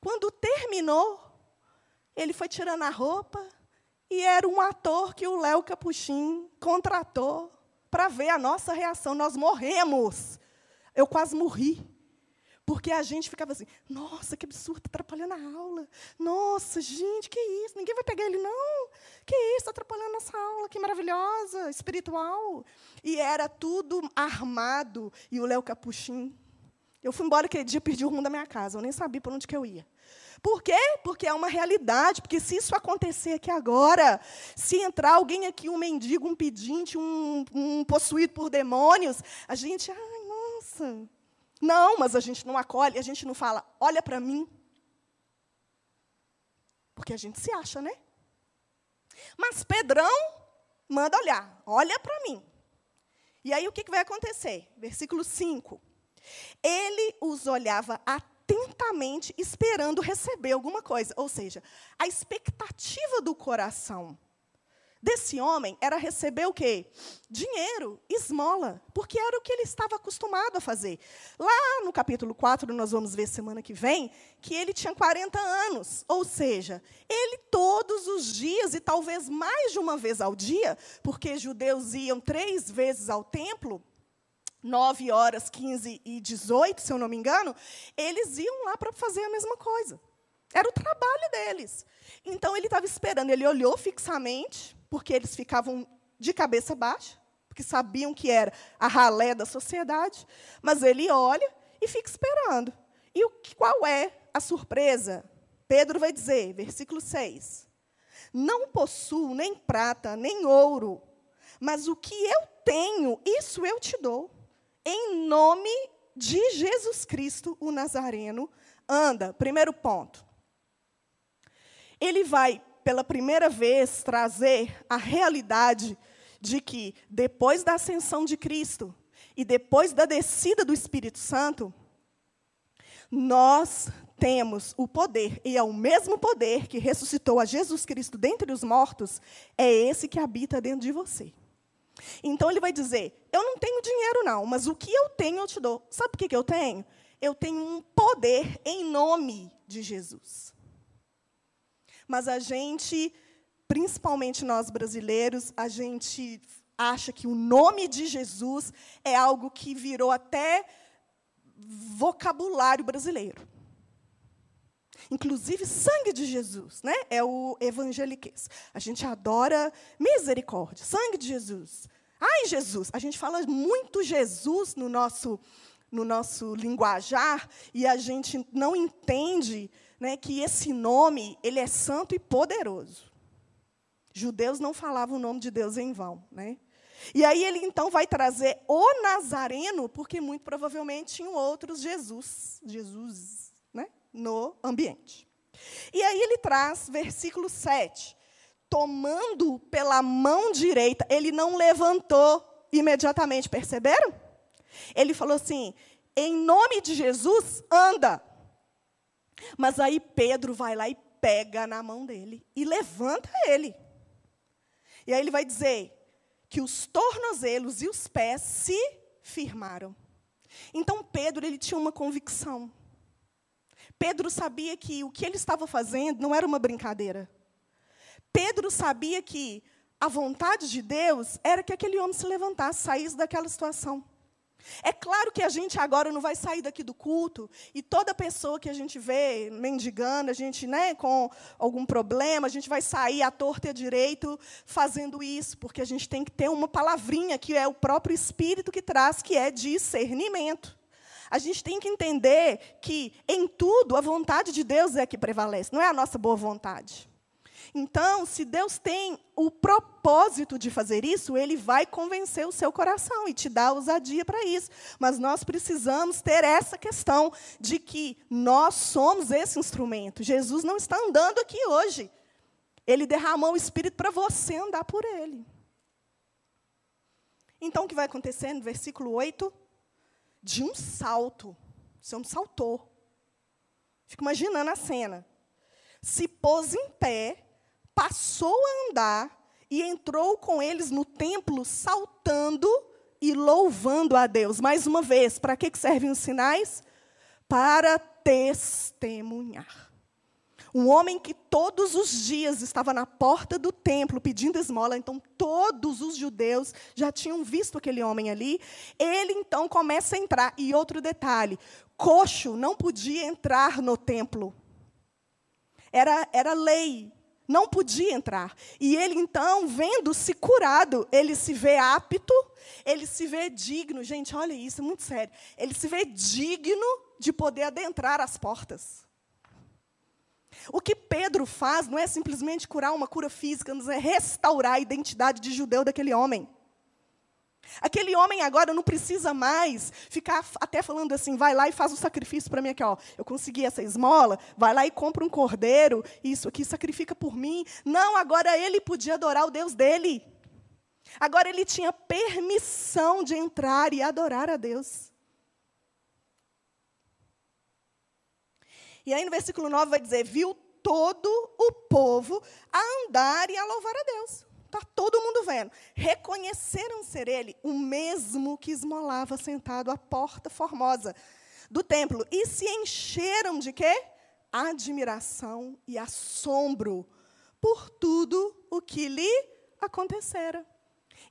Quando terminou, ele foi tirando a roupa e era um ator que o Léo Capuchin contratou para ver a nossa reação. Nós morremos. Eu quase morri. Porque a gente ficava assim, nossa, que absurdo, está atrapalhando a aula. Nossa, gente, que isso? Ninguém vai pegar ele, não. Que isso, está atrapalhando nossa aula, que maravilhosa, espiritual. E era tudo armado. E o Léo Capuchin. Eu fui embora aquele dia, perdi o rumo da minha casa. Eu nem sabia por onde que eu ia. Por quê? Porque é uma realidade. Porque se isso acontecer aqui agora, se entrar alguém aqui, um mendigo, um pedinte, um, um possuído por demônios, a gente, ai, nossa, não, mas a gente não acolhe, a gente não fala, olha para mim. Porque a gente se acha, né? Mas Pedrão manda olhar, olha para mim. E aí o que, vai acontecer? Versículo 5. Ele os olhava atentamente, esperando receber alguma coisa. Ou seja, a expectativa do coração desse homem era receber o quê? Dinheiro, esmola, porque era o que ele estava acostumado a fazer. Lá no capítulo 4, nós vamos ver semana que vem, que ele tinha 40 anos, ou seja, ele todos os dias, e talvez mais de uma vez ao dia, porque judeus iam três vezes ao templo, 9 horas, 15 e 18, se eu não me engano, eles iam lá para fazer a mesma coisa. Era o trabalho deles. Então ele estava esperando, ele olhou fixamente, porque eles ficavam de cabeça baixa, porque sabiam que era a ralé da sociedade, mas ele olha e fica esperando. E o, qual é a surpresa? Pedro vai dizer, versículo 6: Não possuo nem prata, nem ouro, mas o que eu tenho, isso eu te dou. Em nome de Jesus Cristo, o Nazareno, anda. Primeiro ponto. Ele vai pela primeira vez, trazer a realidade de que, depois da ascensão de Cristo e depois da descida do Espírito Santo, nós temos o poder, e é o mesmo poder que ressuscitou a Jesus Cristo dentre os mortos, é esse que habita dentro de você. Então ele vai dizer: Eu não tenho dinheiro, não, mas o que eu tenho eu te dou. Sabe o que eu tenho? Eu tenho um poder em nome de Jesus. Mas a gente, principalmente nós brasileiros, a gente acha que o nome de Jesus é algo que virou até vocabulário brasileiro. Inclusive, sangue de Jesus, né? É o evangeliquez. A gente adora misericórdia, sangue de Jesus. Ai, Jesus. A gente fala muito Jesus no nosso, no nosso linguajar e a gente não entende né, que esse nome ele é santo e poderoso. Judeus não falavam o nome de Deus em vão. Né? E aí ele então vai trazer o Nazareno, porque muito provavelmente tinham outros Jesus, Jesus né, no ambiente. E aí ele traz, versículo 7, tomando pela mão direita, ele não levantou imediatamente, perceberam? Ele falou assim: em nome de Jesus, anda. Mas aí Pedro vai lá e pega na mão dele e levanta ele. E aí ele vai dizer que os tornozelos e os pés se firmaram. Então Pedro ele tinha uma convicção. Pedro sabia que o que ele estava fazendo não era uma brincadeira. Pedro sabia que a vontade de Deus era que aquele homem se levantasse, saísse daquela situação. É claro que a gente agora não vai sair daqui do culto e toda pessoa que a gente vê mendigando, a gente, né, com algum problema, a gente vai sair à torta e à direito fazendo isso, porque a gente tem que ter uma palavrinha que é o próprio Espírito que traz, que é discernimento. A gente tem que entender que em tudo a vontade de Deus é que prevalece, não é a nossa boa vontade. Então, se Deus tem o propósito de fazer isso, Ele vai convencer o seu coração e te dar ousadia para isso. Mas nós precisamos ter essa questão de que nós somos esse instrumento. Jesus não está andando aqui hoje. Ele derramou o Espírito para você andar por ele. Então, o que vai acontecer no versículo 8? De um salto. Esse homem saltou. Fico imaginando a cena. se pôs em pé, passou a andar e entrou com eles no templo, saltando e louvando a Deus. Mais uma vez, para que servem os sinais? Para testemunhar. Um homem que todos os dias estava na porta do templo pedindo esmola, então todos os judeus já tinham visto aquele homem ali. Ele então começa a entrar. E outro detalhe: coxo não podia entrar no templo. Era, era lei, não podia entrar. E ele, então, vendo-se curado, ele se vê apto, ele se vê digno. Gente, olha isso, é muito sério. Ele se vê digno de poder adentrar as portas. O que Pedro faz não é simplesmente curar uma cura física, mas é restaurar a identidade de judeu daquele homem. Aquele homem agora não precisa mais ficar até falando assim, vai lá e faz um sacrifício para mim aqui, ó. Eu consegui essa esmola, vai lá e compra um cordeiro, isso aqui sacrifica por mim. Não, agora ele podia adorar o Deus dele. Agora ele tinha permissão de entrar e adorar a Deus. E aí no versículo 9 vai dizer: viu todo o povo a andar e a louvar a Deus. Está todo mundo vendo. Reconheceram ser ele o mesmo que esmolava sentado à porta formosa do templo. E se encheram de quê? Admiração e assombro por tudo o que lhe acontecera.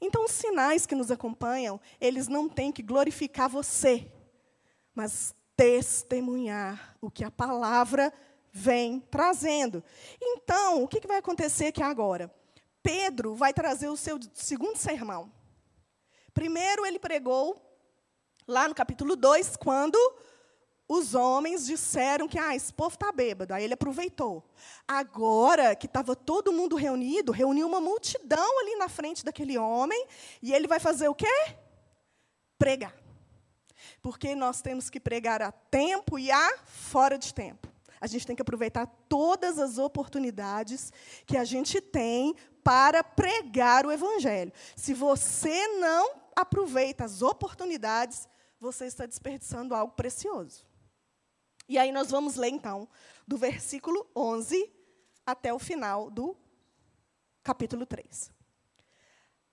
Então, os sinais que nos acompanham, eles não têm que glorificar você, mas testemunhar o que a palavra vem trazendo. Então, o que vai acontecer aqui agora? Pedro vai trazer o seu segundo sermão. Primeiro, ele pregou lá no capítulo 2, quando os homens disseram que ah, esse povo está bêbado. Aí ele aproveitou. Agora que estava todo mundo reunido, reuniu uma multidão ali na frente daquele homem, e ele vai fazer o quê? Pregar. Porque nós temos que pregar a tempo e a fora de tempo. A gente tem que aproveitar todas as oportunidades que a gente tem para pregar o Evangelho. Se você não aproveita as oportunidades, você está desperdiçando algo precioso. E aí nós vamos ler, então, do versículo 11 até o final do capítulo 3.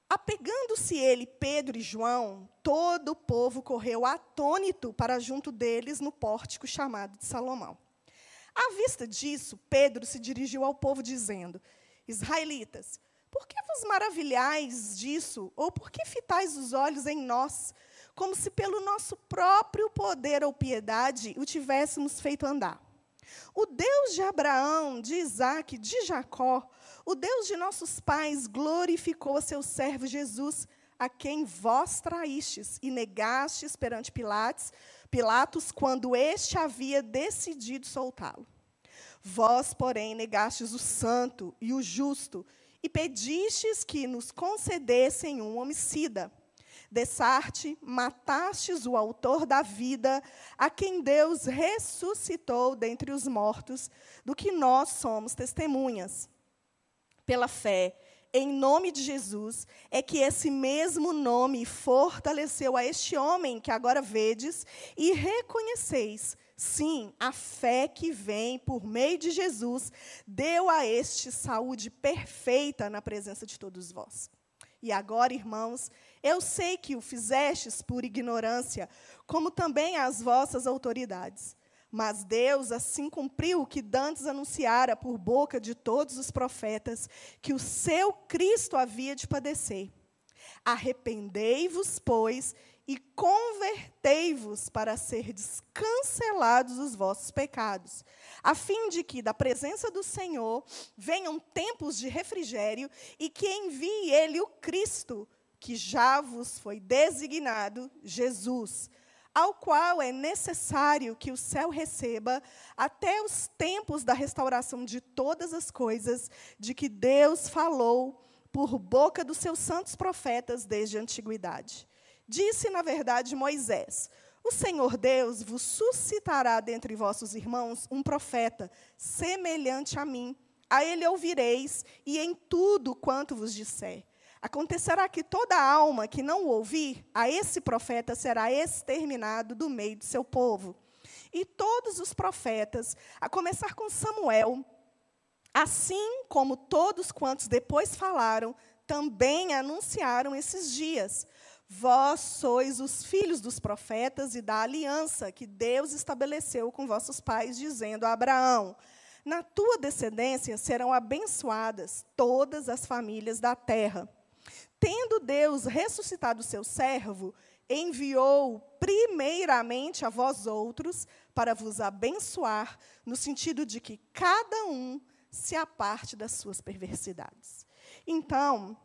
Apegando-se ele, Pedro e João, todo o povo correu atônito para junto deles no pórtico chamado de Salomão. À vista disso, Pedro se dirigiu ao povo, dizendo: Israelitas, por que vos maravilhais disso? Ou por que fitais os olhos em nós, como se pelo nosso próprio poder ou piedade o tivéssemos feito andar? O Deus de Abraão, de Isaac, de Jacó, o Deus de nossos pais, glorificou a seu servo Jesus, a quem vós traístes e negastes perante Pilatos, Pilatos quando este havia decidido soltá-lo. Vós, porém, negastes o santo e o justo, e pedistes que nos concedessem um homicida. Dessarte, matastes o autor da vida, a quem Deus ressuscitou dentre os mortos, do que nós somos testemunhas. Pela fé, em nome de Jesus, é que esse mesmo nome fortaleceu a este homem que agora vedes e reconheceis Sim, a fé que vem por meio de Jesus deu a este saúde perfeita na presença de todos vós. E agora, irmãos, eu sei que o fizestes por ignorância, como também as vossas autoridades. Mas Deus assim cumpriu o que dantes anunciara por boca de todos os profetas, que o seu Cristo havia de padecer. Arrependei-vos, pois, e convertei-vos para ser cancelados os vossos pecados, a fim de que da presença do Senhor venham tempos de refrigério e que envie ele o Cristo, que já vos foi designado, Jesus, ao qual é necessário que o céu receba até os tempos da restauração de todas as coisas de que Deus falou por boca dos seus santos profetas desde a antiguidade Disse, na verdade, Moisés: O Senhor Deus vos suscitará dentre vossos irmãos um profeta, semelhante a mim. A ele ouvireis, e em tudo quanto vos disser. Acontecerá que toda alma que não o ouvir, a esse profeta será exterminado do meio do seu povo. E todos os profetas, a começar com Samuel, Assim como todos quantos depois falaram, também anunciaram esses dias. Vós sois os filhos dos profetas e da aliança que Deus estabeleceu com vossos pais, dizendo a Abraão: Na tua descendência serão abençoadas todas as famílias da terra. Tendo Deus ressuscitado seu servo, enviou primeiramente a vós outros para vos abençoar, no sentido de que cada um se aparte das suas perversidades. Então,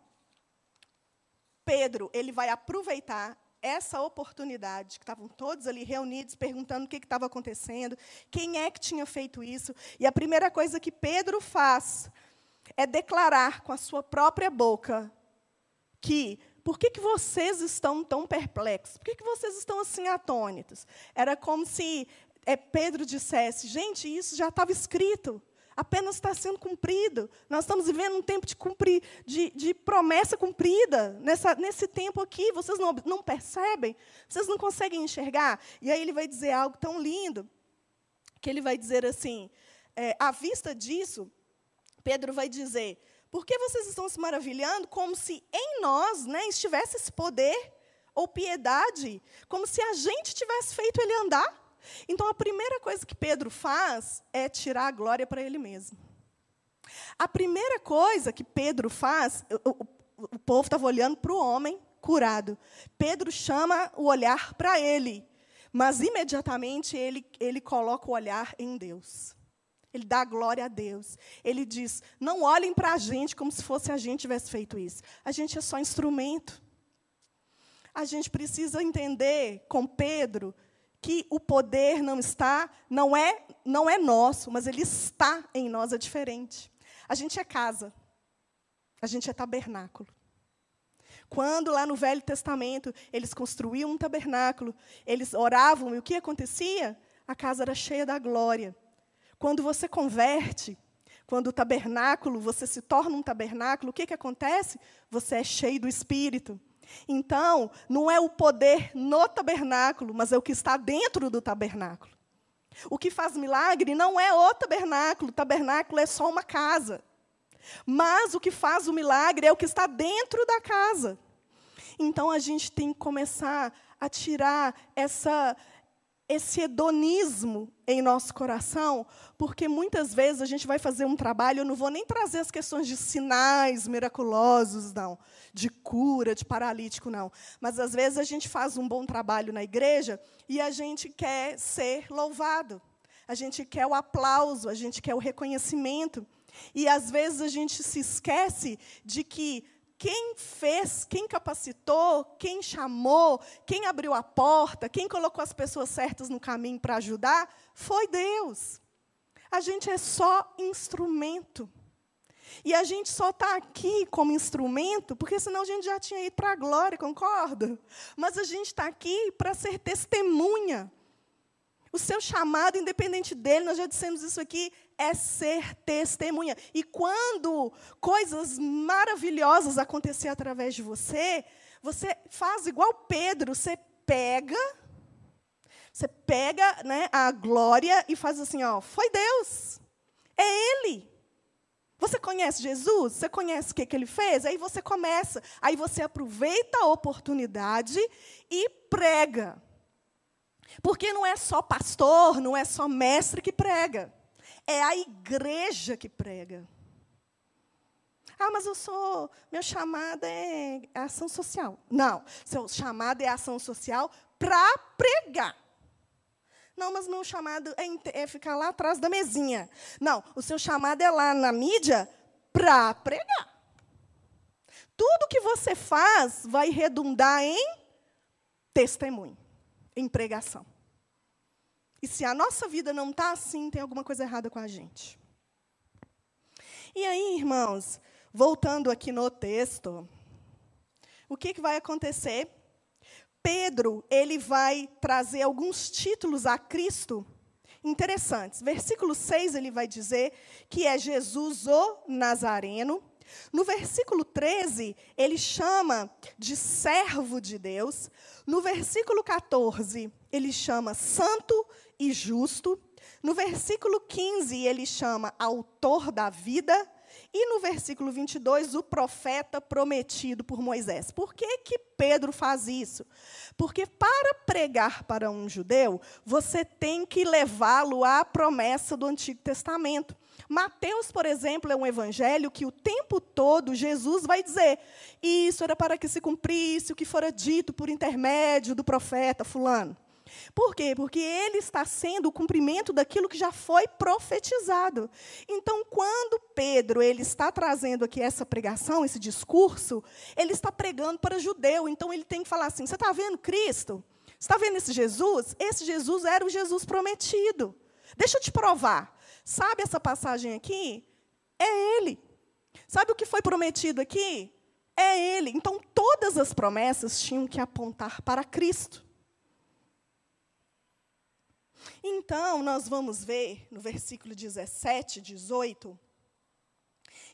Pedro, ele vai aproveitar essa oportunidade, que estavam todos ali reunidos, perguntando o que estava acontecendo, quem é que tinha feito isso. E a primeira coisa que Pedro faz é declarar com a sua própria boca que por que, que vocês estão tão perplexos? Por que, que vocês estão assim atônitos? Era como se é, Pedro dissesse: gente, isso já estava escrito apenas está sendo cumprido. Nós estamos vivendo um tempo de, cumprir, de, de promessa cumprida. Nessa, nesse tempo aqui, vocês não, não percebem? Vocês não conseguem enxergar? E aí ele vai dizer algo tão lindo, que ele vai dizer assim, é, à vista disso, Pedro vai dizer, por que vocês estão se maravilhando como se em nós né, estivesse esse poder ou piedade, como se a gente tivesse feito ele andar? Então, a primeira coisa que Pedro faz é tirar a glória para ele mesmo. A primeira coisa que Pedro faz, o, o, o povo estava olhando para o homem curado. Pedro chama o olhar para ele, mas imediatamente ele, ele coloca o olhar em Deus. Ele dá glória a Deus. Ele diz: não olhem para a gente como se fosse a gente tivesse feito isso. A gente é só instrumento. A gente precisa entender com Pedro que o poder não está, não é, não é nosso, mas ele está em nós, é diferente. A gente é casa. A gente é tabernáculo. Quando lá no Velho Testamento eles construíam um tabernáculo, eles oravam e o que acontecia? A casa era cheia da glória. Quando você converte, quando o tabernáculo, você se torna um tabernáculo, o que, que acontece? Você é cheio do Espírito. Então, não é o poder no tabernáculo, mas é o que está dentro do tabernáculo. O que faz milagre não é o tabernáculo, o tabernáculo é só uma casa. Mas o que faz o milagre é o que está dentro da casa. Então a gente tem que começar a tirar essa esse hedonismo em nosso coração, porque muitas vezes a gente vai fazer um trabalho, eu não vou nem trazer as questões de sinais miraculosos, não, de cura, de paralítico, não. Mas às vezes a gente faz um bom trabalho na igreja e a gente quer ser louvado, a gente quer o aplauso, a gente quer o reconhecimento. E às vezes a gente se esquece de que quem fez, quem capacitou, quem chamou, quem abriu a porta, quem colocou as pessoas certas no caminho para ajudar, foi Deus. A gente é só instrumento. E a gente só está aqui como instrumento, porque senão a gente já tinha ido para a glória, concorda? Mas a gente está aqui para ser testemunha. O seu chamado, independente dele, nós já dissemos isso aqui, é ser testemunha. E quando coisas maravilhosas acontecer através de você, você faz igual Pedro, você pega, você pega né, a glória e faz assim, ó, foi Deus, é Ele. Você conhece Jesus? Você conhece o que, que ele fez? Aí você começa, aí você aproveita a oportunidade e prega. Porque não é só pastor, não é só mestre que prega. É a igreja que prega. Ah, mas eu sou. Meu chamado é ação social. Não, seu chamado é ação social para pregar. Não, mas meu chamado é, é, ficar lá atrás da mesinha. Não, o seu chamado é lá na mídia para pregar. Tudo que você faz vai redundar em testemunho, em pregação. E se a nossa vida não está assim, tem alguma coisa errada com a gente. E aí, irmãos, voltando aqui no texto, o que, que vai acontecer? Pedro, ele vai trazer alguns títulos a Cristo interessantes. Versículo 6, ele vai dizer que é Jesus o Nazareno. No versículo 13, ele chama de servo de Deus. No versículo 14, ele chama santo e justo. No versículo 15, ele chama autor da vida. E no versículo 22, o profeta prometido por Moisés. Por que, que Pedro faz isso? Porque para pregar para um judeu, você tem que levá-lo à promessa do Antigo Testamento. Mateus, por exemplo, é um evangelho que o tempo todo Jesus vai dizer: isso era para que se cumprisse o que fora dito por intermédio do profeta Fulano. Por quê? Porque ele está sendo o cumprimento daquilo que já foi profetizado. Então, quando Pedro ele está trazendo aqui essa pregação, esse discurso, ele está pregando para judeu. Então, ele tem que falar assim: você está vendo Cristo? Você está vendo esse Jesus? Esse Jesus era o Jesus prometido. Deixa eu te provar. Sabe essa passagem aqui? É ele. Sabe o que foi prometido aqui? É ele. Então, todas as promessas tinham que apontar para Cristo. Então, nós vamos ver no versículo 17, 18,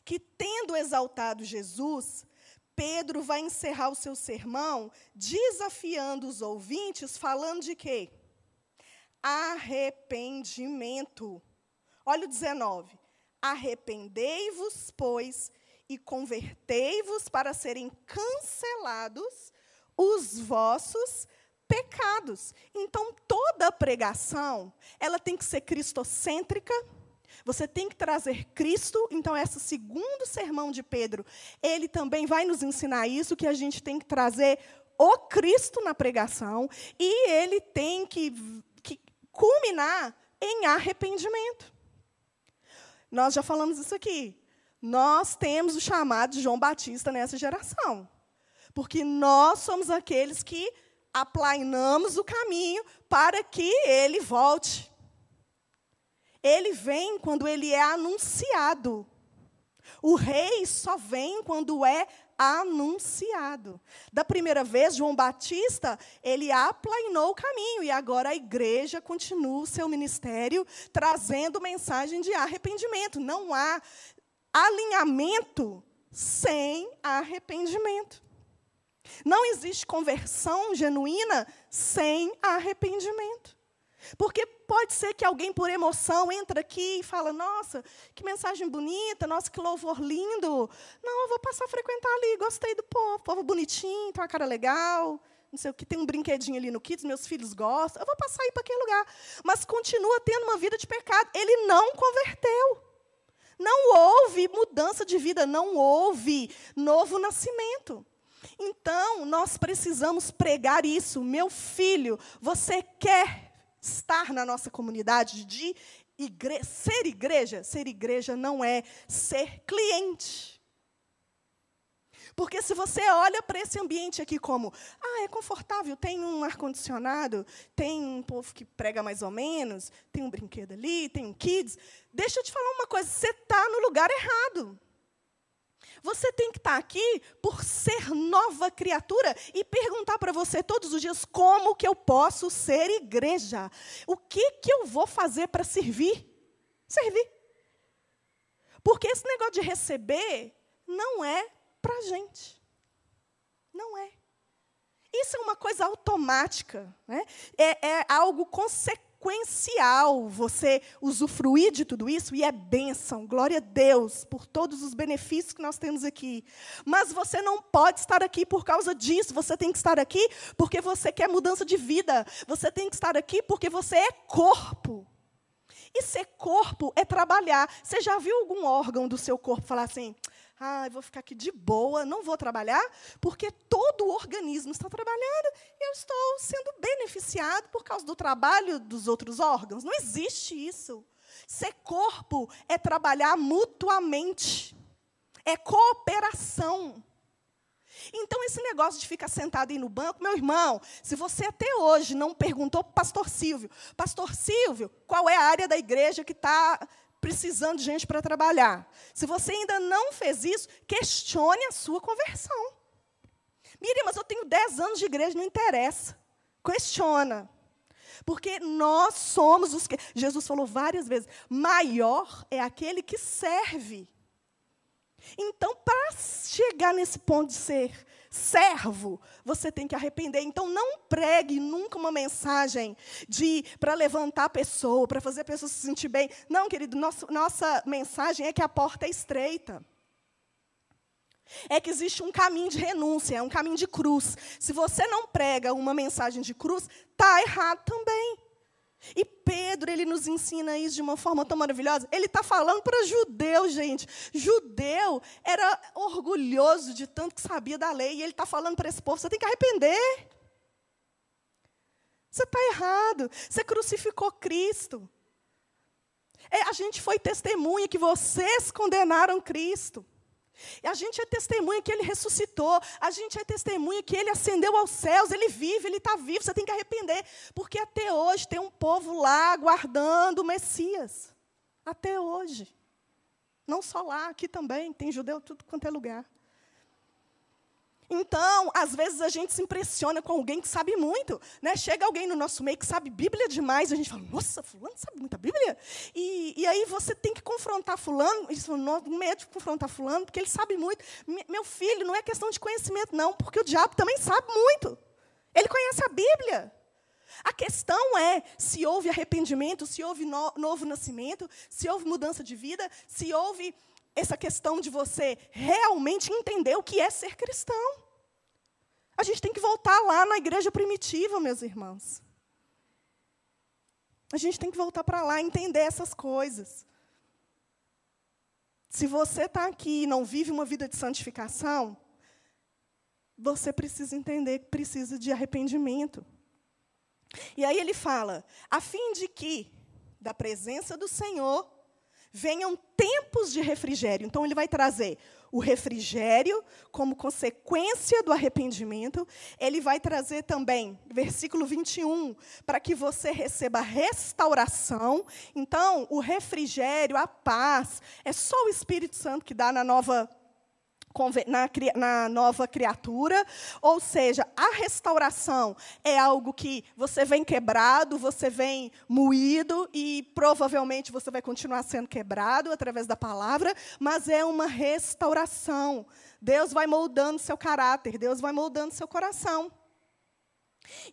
que tendo exaltado Jesus, Pedro vai encerrar o seu sermão desafiando os ouvintes, falando de quê? Arrependimento. Olha o 19. Arrependei-vos, pois, e convertei-vos para serem cancelados os vossos pecados. Então, toda pregação, ela tem que ser cristocêntrica. Você tem que trazer Cristo. Então, esse segundo sermão de Pedro, ele também vai nos ensinar isso, que a gente tem que trazer o Cristo na pregação. E ele tem que, que culminar em arrependimento. Nós já falamos isso aqui. Nós temos o chamado de João Batista nessa geração. Porque nós somos aqueles que aplainamos o caminho para que ele volte. Ele vem quando ele é anunciado. O rei só vem quando é anunciado. Da primeira vez, João Batista, ele aplainou o caminho e agora a igreja continua o seu ministério trazendo mensagem de arrependimento. Não há alinhamento sem arrependimento. Não existe conversão genuína sem arrependimento. Porque pode ser que alguém, por emoção, entra aqui e fala: Nossa, que mensagem bonita, nossa, que louvor lindo. Não, eu vou passar a frequentar ali, gostei do povo, povo bonitinho, tem uma cara legal, não sei o que, tem um brinquedinho ali no Kids, meus filhos gostam, eu vou passar aí para aquele lugar. Mas continua tendo uma vida de pecado. Ele não converteu. Não houve mudança de vida, não houve novo nascimento. Então, nós precisamos pregar isso. Meu filho, você quer estar na nossa comunidade de igre ser igreja? Ser igreja não é ser cliente. Porque se você olha para esse ambiente aqui como, ah, é confortável, tem um ar-condicionado, tem um povo que prega mais ou menos, tem um brinquedo ali, tem um kids, deixa eu te falar uma coisa, você está no lugar errado. Você tem que estar aqui por ser nova criatura e perguntar para você todos os dias como que eu posso ser igreja? O que que eu vou fazer para servir? Servir. Porque esse negócio de receber não é para gente. Não é. Isso é uma coisa automática. Né? É, é algo consequente sequencial você usufruir de tudo isso, e é bênção, glória a Deus por todos os benefícios que nós temos aqui. Mas você não pode estar aqui por causa disso, você tem que estar aqui porque você quer mudança de vida, você tem que estar aqui porque você é corpo. E ser corpo é trabalhar. Você já viu algum órgão do seu corpo falar assim: ah, vou ficar aqui de boa, não vou trabalhar, porque todo o organismo está trabalhando e eu estou sendo beneficiado por causa do trabalho dos outros órgãos. Não existe isso. Ser corpo é trabalhar mutuamente, é cooperação. Então, esse negócio de ficar sentado aí no banco, meu irmão, se você até hoje não perguntou para o pastor Silvio, pastor Silvio, qual é a área da igreja que está precisando de gente para trabalhar. Se você ainda não fez isso, questione a sua conversão. Miriam, mas eu tenho 10 anos de igreja, não interessa. Questiona. Porque nós somos os que. Jesus falou várias vezes: maior é aquele que serve. Então, para chegar nesse ponto de ser servo, você tem que arrepender. Então não pregue nunca uma mensagem de para levantar a pessoa, para fazer a pessoa se sentir bem. Não, querido, nosso, nossa mensagem é que a porta é estreita. É que existe um caminho de renúncia, é um caminho de cruz. Se você não prega uma mensagem de cruz, está errado também. E Pedro, ele nos ensina isso de uma forma tão maravilhosa. Ele está falando para judeu, gente. Judeu era orgulhoso de tanto que sabia da lei. E ele está falando para esse povo: você tem que arrepender. Você está errado. Você crucificou Cristo. É, a gente foi testemunha que vocês condenaram Cristo. E a gente é testemunha que ele ressuscitou, a gente é testemunha que ele ascendeu aos céus, ele vive, ele está vivo, você tem que arrepender, porque até hoje tem um povo lá aguardando o Messias. Até hoje. Não só lá, aqui também, tem judeu tudo quanto é lugar. Então, às vezes a gente se impressiona com alguém que sabe muito. Né? Chega alguém no nosso meio que sabe Bíblia demais, a gente fala, nossa, fulano sabe muita Bíblia? E, e aí você tem que confrontar fulano, isso medo de confrontar fulano, porque ele sabe muito. Meu filho, não é questão de conhecimento, não, porque o diabo também sabe muito. Ele conhece a Bíblia. A questão é se houve arrependimento, se houve no, novo nascimento, se houve mudança de vida, se houve essa questão de você realmente entender o que é ser cristão. A gente tem que voltar lá na igreja primitiva, meus irmãos. A gente tem que voltar para lá e entender essas coisas. Se você está aqui e não vive uma vida de santificação, você precisa entender que precisa de arrependimento. E aí ele fala: a fim de que, da presença do Senhor, venham tempos de refrigério. Então, ele vai trazer o refrigério como consequência do arrependimento. Ele vai trazer também, versículo 21, para que você receba restauração. Então, o refrigério, a paz, é só o Espírito Santo que dá na nova na, na, nova criatura, ou seja, a restauração é algo que você vem quebrado, você vem moído e provavelmente você vai continuar sendo quebrado através da palavra, mas é uma restauração. Deus vai moldando seu caráter, Deus vai moldando seu coração.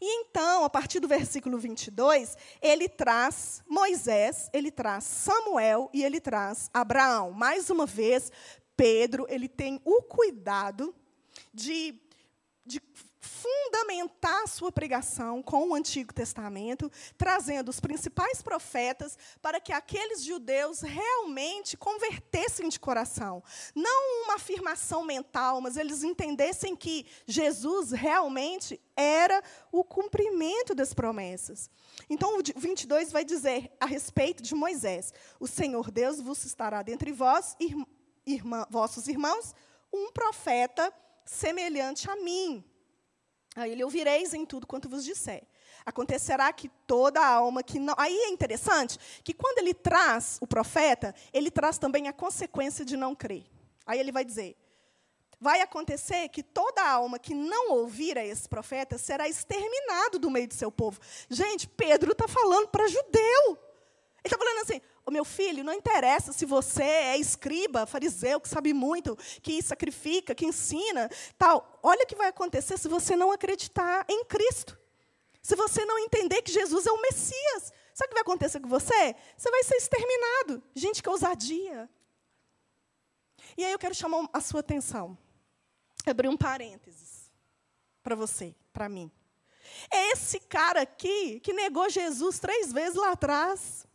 E então, a partir do versículo 22, ele traz Moisés, ele traz Samuel e ele traz Abraão. Mais uma vez, Pedro ele tem o cuidado de, de fundamentar a sua pregação com o Antigo Testamento, trazendo os principais profetas para que aqueles judeus realmente convertessem de coração. Não uma afirmação mental, mas eles entendessem que Jesus realmente era o cumprimento das promessas. Então, o 22 vai dizer a respeito de Moisés: O Senhor Deus vos estará dentre vós, irmã, vossos irmãos, um profeta semelhante a mim. Aí ele ouvireis em tudo quanto vos disser. Acontecerá que toda alma que não. Aí é interessante que quando ele traz o profeta, ele traz também a consequência de não crer. Aí ele vai dizer: vai acontecer que toda alma que não ouvir a esse profeta será exterminado do meio do seu povo. Gente, Pedro está falando para judeu. Ele está falando assim: o meu filho, não interessa se você é escriba, fariseu, que sabe muito, que sacrifica, que ensina, tal. Olha o que vai acontecer se você não acreditar em Cristo. Se você não entender que Jesus é o Messias. Sabe o que vai acontecer com você? Você vai ser exterminado. Gente, que ousadia. E aí eu quero chamar a sua atenção. Abrir um parênteses para você, para mim. É esse cara aqui que negou Jesus três vezes lá atrás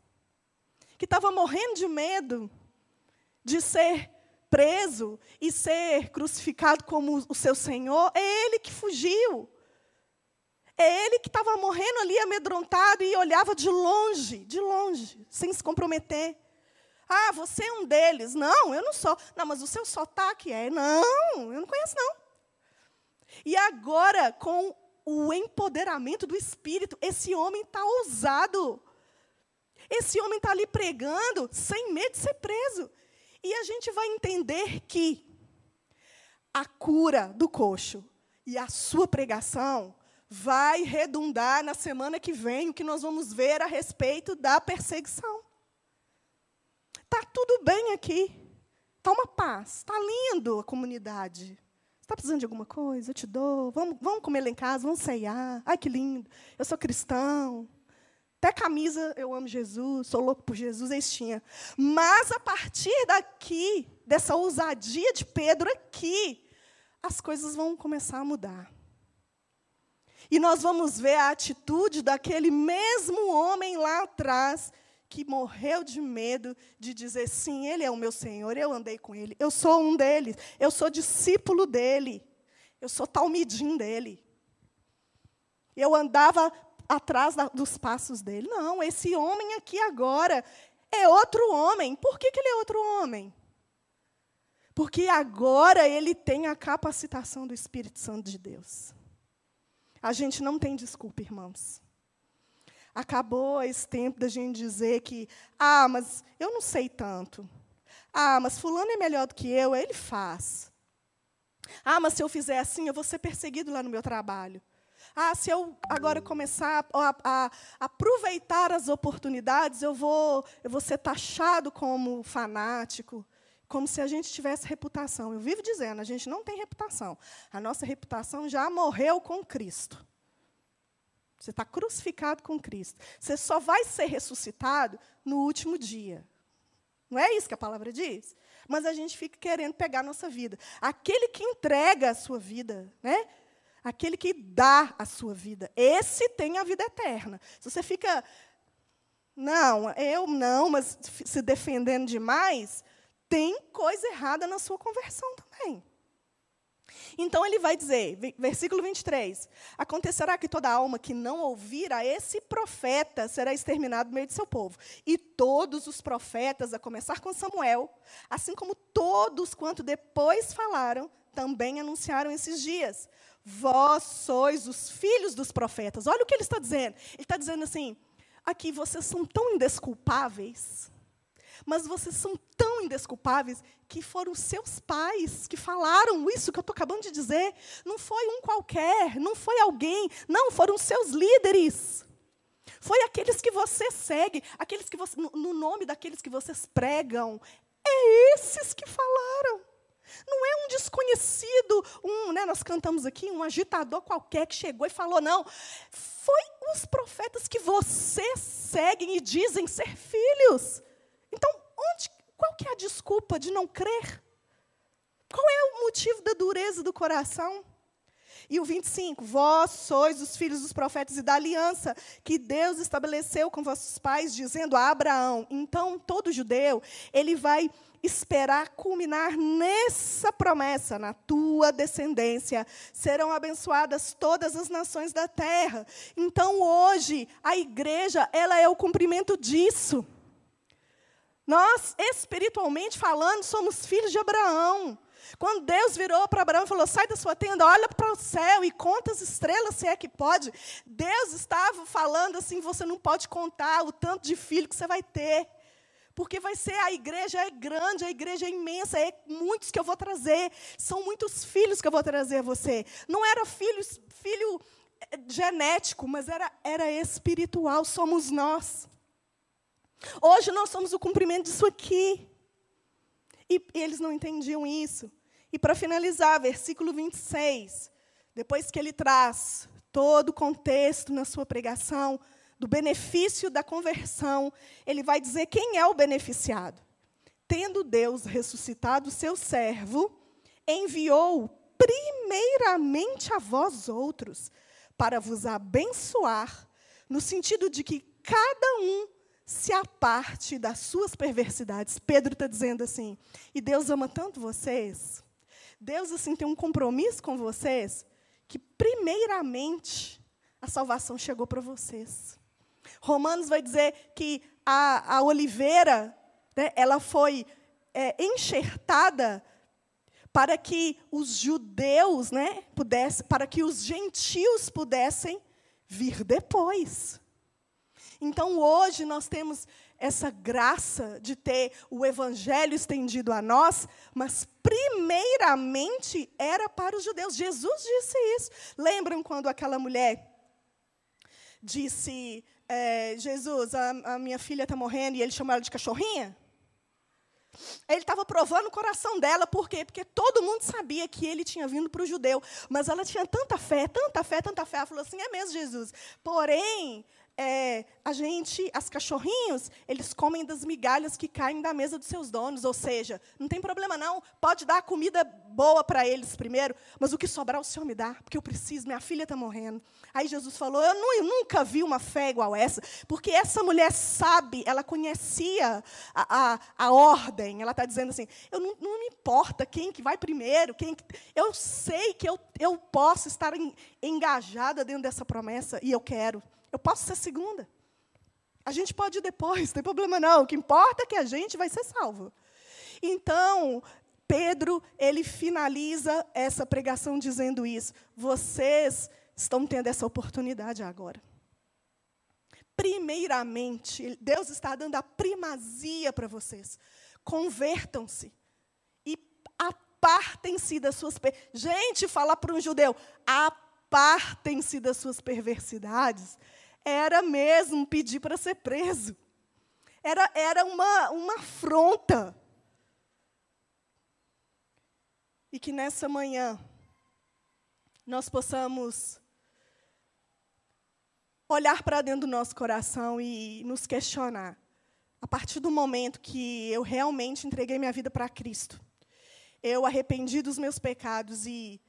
que estava morrendo de medo de ser preso e ser crucificado como o seu Senhor, é ele que fugiu. É ele que estava morrendo ali amedrontado e olhava de longe, de longe, sem se comprometer. Ah, você é um deles. Não, eu não sou. Não, mas o seu sotaque é. Não, eu não conheço, não. E agora, com o empoderamento do Espírito, esse homem está ousado. Esse homem está ali pregando sem medo de ser preso. E a gente vai entender que a cura do coxo e a sua pregação vai redundar na semana que vem o que nós vamos ver a respeito da perseguição. Está tudo bem aqui. Está uma paz. Está lindo a comunidade. está precisando de alguma coisa? Eu te dou. Vamos, vamos comer lá em casa, vamos ceiar. Ai, que lindo. Eu sou cristão. Até camisa, eu amo Jesus, sou louco por Jesus, eles tinham. Mas a partir daqui, dessa ousadia de Pedro aqui, as coisas vão começar a mudar. E nós vamos ver a atitude daquele mesmo homem lá atrás, que morreu de medo de dizer: sim, ele é o meu Senhor, eu andei com ele, eu sou um deles, eu sou discípulo dele, eu sou talmidim dele. Eu andava atrás da, dos passos dele. Não, esse homem aqui agora é outro homem. Por que, que ele é outro homem? Porque agora ele tem a capacitação do Espírito Santo de Deus. A gente não tem desculpa, irmãos. Acabou esse tempo da gente dizer que, ah, mas eu não sei tanto. Ah, mas fulano é melhor do que eu, ele faz. Ah, mas se eu fizer assim, eu vou ser perseguido lá no meu trabalho. Ah, se eu agora começar a, a, a aproveitar as oportunidades, eu vou, eu vou ser taxado como fanático como se a gente tivesse reputação. Eu vivo dizendo, a gente não tem reputação. A nossa reputação já morreu com Cristo. Você está crucificado com Cristo. Você só vai ser ressuscitado no último dia. Não é isso que a palavra diz? Mas a gente fica querendo pegar a nossa vida. Aquele que entrega a sua vida, né? Aquele que dá a sua vida, esse tem a vida eterna. Se você fica, não, eu não, mas se defendendo demais, tem coisa errada na sua conversão também. Então ele vai dizer, versículo 23: Acontecerá que toda alma que não ouvir a esse profeta será exterminado no meio de seu povo. E todos os profetas, a começar com Samuel, assim como todos quanto depois falaram, também anunciaram esses dias. Vós sois os filhos dos profetas. Olha o que ele está dizendo. Ele está dizendo assim: aqui vocês são tão indesculpáveis mas vocês são tão indesculpáveis que foram seus pais que falaram isso que eu estou acabando de dizer. Não foi um qualquer, não foi alguém, não, foram seus líderes. Foi aqueles que você segue, aqueles que você, no nome daqueles que vocês pregam. É esses que falaram. Não é um desconhecido, né, nós cantamos aqui, um agitador qualquer que chegou e falou, não. Foi os profetas que vocês seguem e dizem ser filhos. Então, onde, qual que é a desculpa de não crer? Qual é o motivo da dureza do coração? E o 25, vós sois os filhos dos profetas e da aliança que Deus estabeleceu com vossos pais, dizendo a Abraão. Então, todo judeu, ele vai esperar culminar nessa promessa, na tua descendência serão abençoadas todas as nações da terra. Então, hoje, a igreja, ela é o cumprimento disso. Nós, espiritualmente falando, somos filhos de Abraão. Quando Deus virou para Abraão e falou: sai da sua tenda, olha para o céu e conta as estrelas, se é que pode. Deus estava falando assim: você não pode contar o tanto de filho que você vai ter. Porque vai ser a igreja é grande, a igreja é imensa, é muitos que eu vou trazer. São muitos filhos que eu vou trazer a você. Não era filho, eh, genético, mas era, era espiritual, somos nós. Hoje nós somos o cumprimento disso aqui. E eles não entendiam isso. E para finalizar, versículo 26, depois que ele traz todo o contexto na sua pregação do benefício da conversão, ele vai dizer quem é o beneficiado. Tendo Deus ressuscitado o seu servo, enviou primeiramente a vós outros, para vos abençoar, no sentido de que cada um se aparte das suas perversidades. Pedro está dizendo assim, e Deus ama tanto vocês, Deus assim tem um compromisso com vocês, que primeiramente a salvação chegou para vocês. Romanos vai dizer que a, a oliveira, né, ela foi é, enxertada para que os judeus, né, pudessem, para que os gentios pudessem vir depois. Então, hoje, nós temos essa graça de ter o evangelho estendido a nós, mas primeiramente era para os judeus. Jesus disse isso. Lembram quando aquela mulher disse: é, Jesus, a, a minha filha está morrendo, e ele chamou ela de cachorrinha? Ele estava provando o coração dela, por quê? Porque todo mundo sabia que ele tinha vindo para o judeu. Mas ela tinha tanta fé, tanta fé, tanta fé. Ela falou assim: é mesmo, Jesus. Porém, é, a gente, as cachorrinhos, eles comem das migalhas que caem da mesa dos seus donos. Ou seja, não tem problema não, pode dar comida boa para eles primeiro, mas o que sobrar o Senhor me dá, porque eu preciso, minha filha está morrendo. Aí Jesus falou: eu, não, eu, nunca vi uma fé igual essa, porque essa mulher sabe, ela conhecia a, a, a ordem. Ela está dizendo assim: eu não, não, me importa quem que vai primeiro, quem eu sei que eu, eu posso estar em, engajada dentro dessa promessa e eu quero. Eu posso ser segunda. A gente pode ir depois, não tem problema não. O que importa é que a gente vai ser salvo. Então, Pedro, ele finaliza essa pregação dizendo isso. Vocês estão tendo essa oportunidade agora. Primeiramente, Deus está dando a primazia para vocês. Convertam-se e apartem-se das suas. Gente, falar para um judeu, apartem-se das suas perversidades era mesmo pedir para ser preso. Era, era uma, uma afronta. E que nessa manhã nós possamos olhar para dentro do nosso coração e nos questionar. A partir do momento que eu realmente entreguei minha vida para Cristo, eu arrependi dos meus pecados e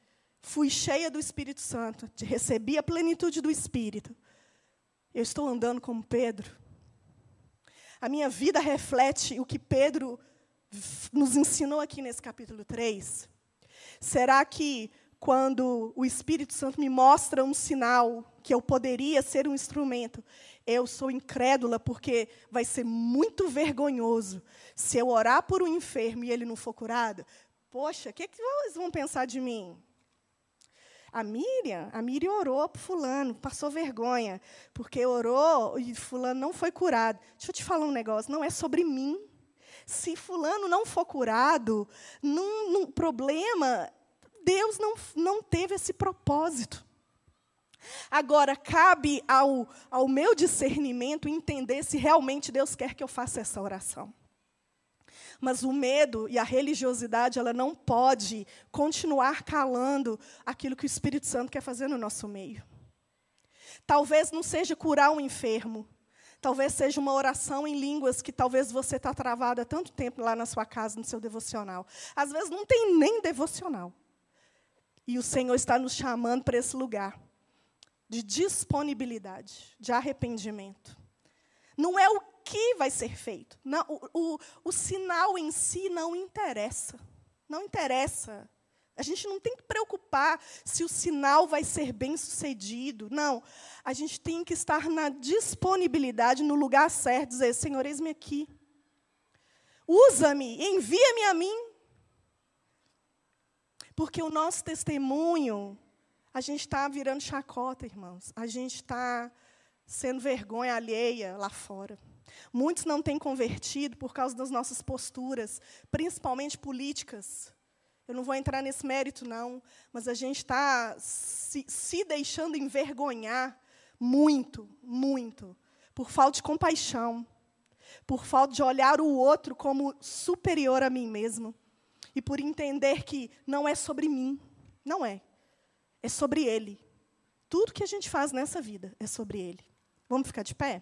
fui cheia do Espírito Santo, recebi a plenitude do Espírito. Eu estou andando como Pedro. A minha vida reflete o que Pedro nos ensinou aqui nesse capítulo 3. Será que quando o Espírito Santo me mostra um sinal que eu poderia ser um instrumento, eu sou incrédula porque vai ser muito vergonhoso se eu orar por um enfermo e ele não for curado? Poxa, o que, que eles vão pensar de mim? A Miriam, a Miriam orou para fulano, passou vergonha, porque orou e fulano não foi curado. Deixa eu te falar um negócio, não é sobre mim. Se fulano não for curado, num, num problema, Deus não, não teve esse propósito. Agora, cabe ao, ao meu discernimento entender se realmente Deus quer que eu faça essa oração. Mas o medo e a religiosidade, ela não pode continuar calando aquilo que o Espírito Santo quer fazer no nosso meio. Talvez não seja curar um enfermo. Talvez seja uma oração em línguas que talvez você está travado há tanto tempo lá na sua casa, no seu devocional. Às vezes não tem nem devocional. E o Senhor está nos chamando para esse lugar de disponibilidade, de arrependimento. Não é o que vai ser feito. Não, o, o, o sinal em si não interessa. Não interessa. A gente não tem que preocupar se o sinal vai ser bem sucedido. Não. A gente tem que estar na disponibilidade, no lugar certo, dizer: Senhor, eis-me aqui. Usa-me, envia-me a mim. Porque o nosso testemunho, a gente está virando chacota, irmãos. A gente está sendo vergonha alheia lá fora. Muitos não têm convertido por causa das nossas posturas, principalmente políticas. Eu não vou entrar nesse mérito, não, mas a gente está se, se deixando envergonhar muito, muito, por falta de compaixão, por falta de olhar o outro como superior a mim mesmo, e por entender que não é sobre mim, não é, é sobre Ele. Tudo que a gente faz nessa vida é sobre Ele. Vamos ficar de pé?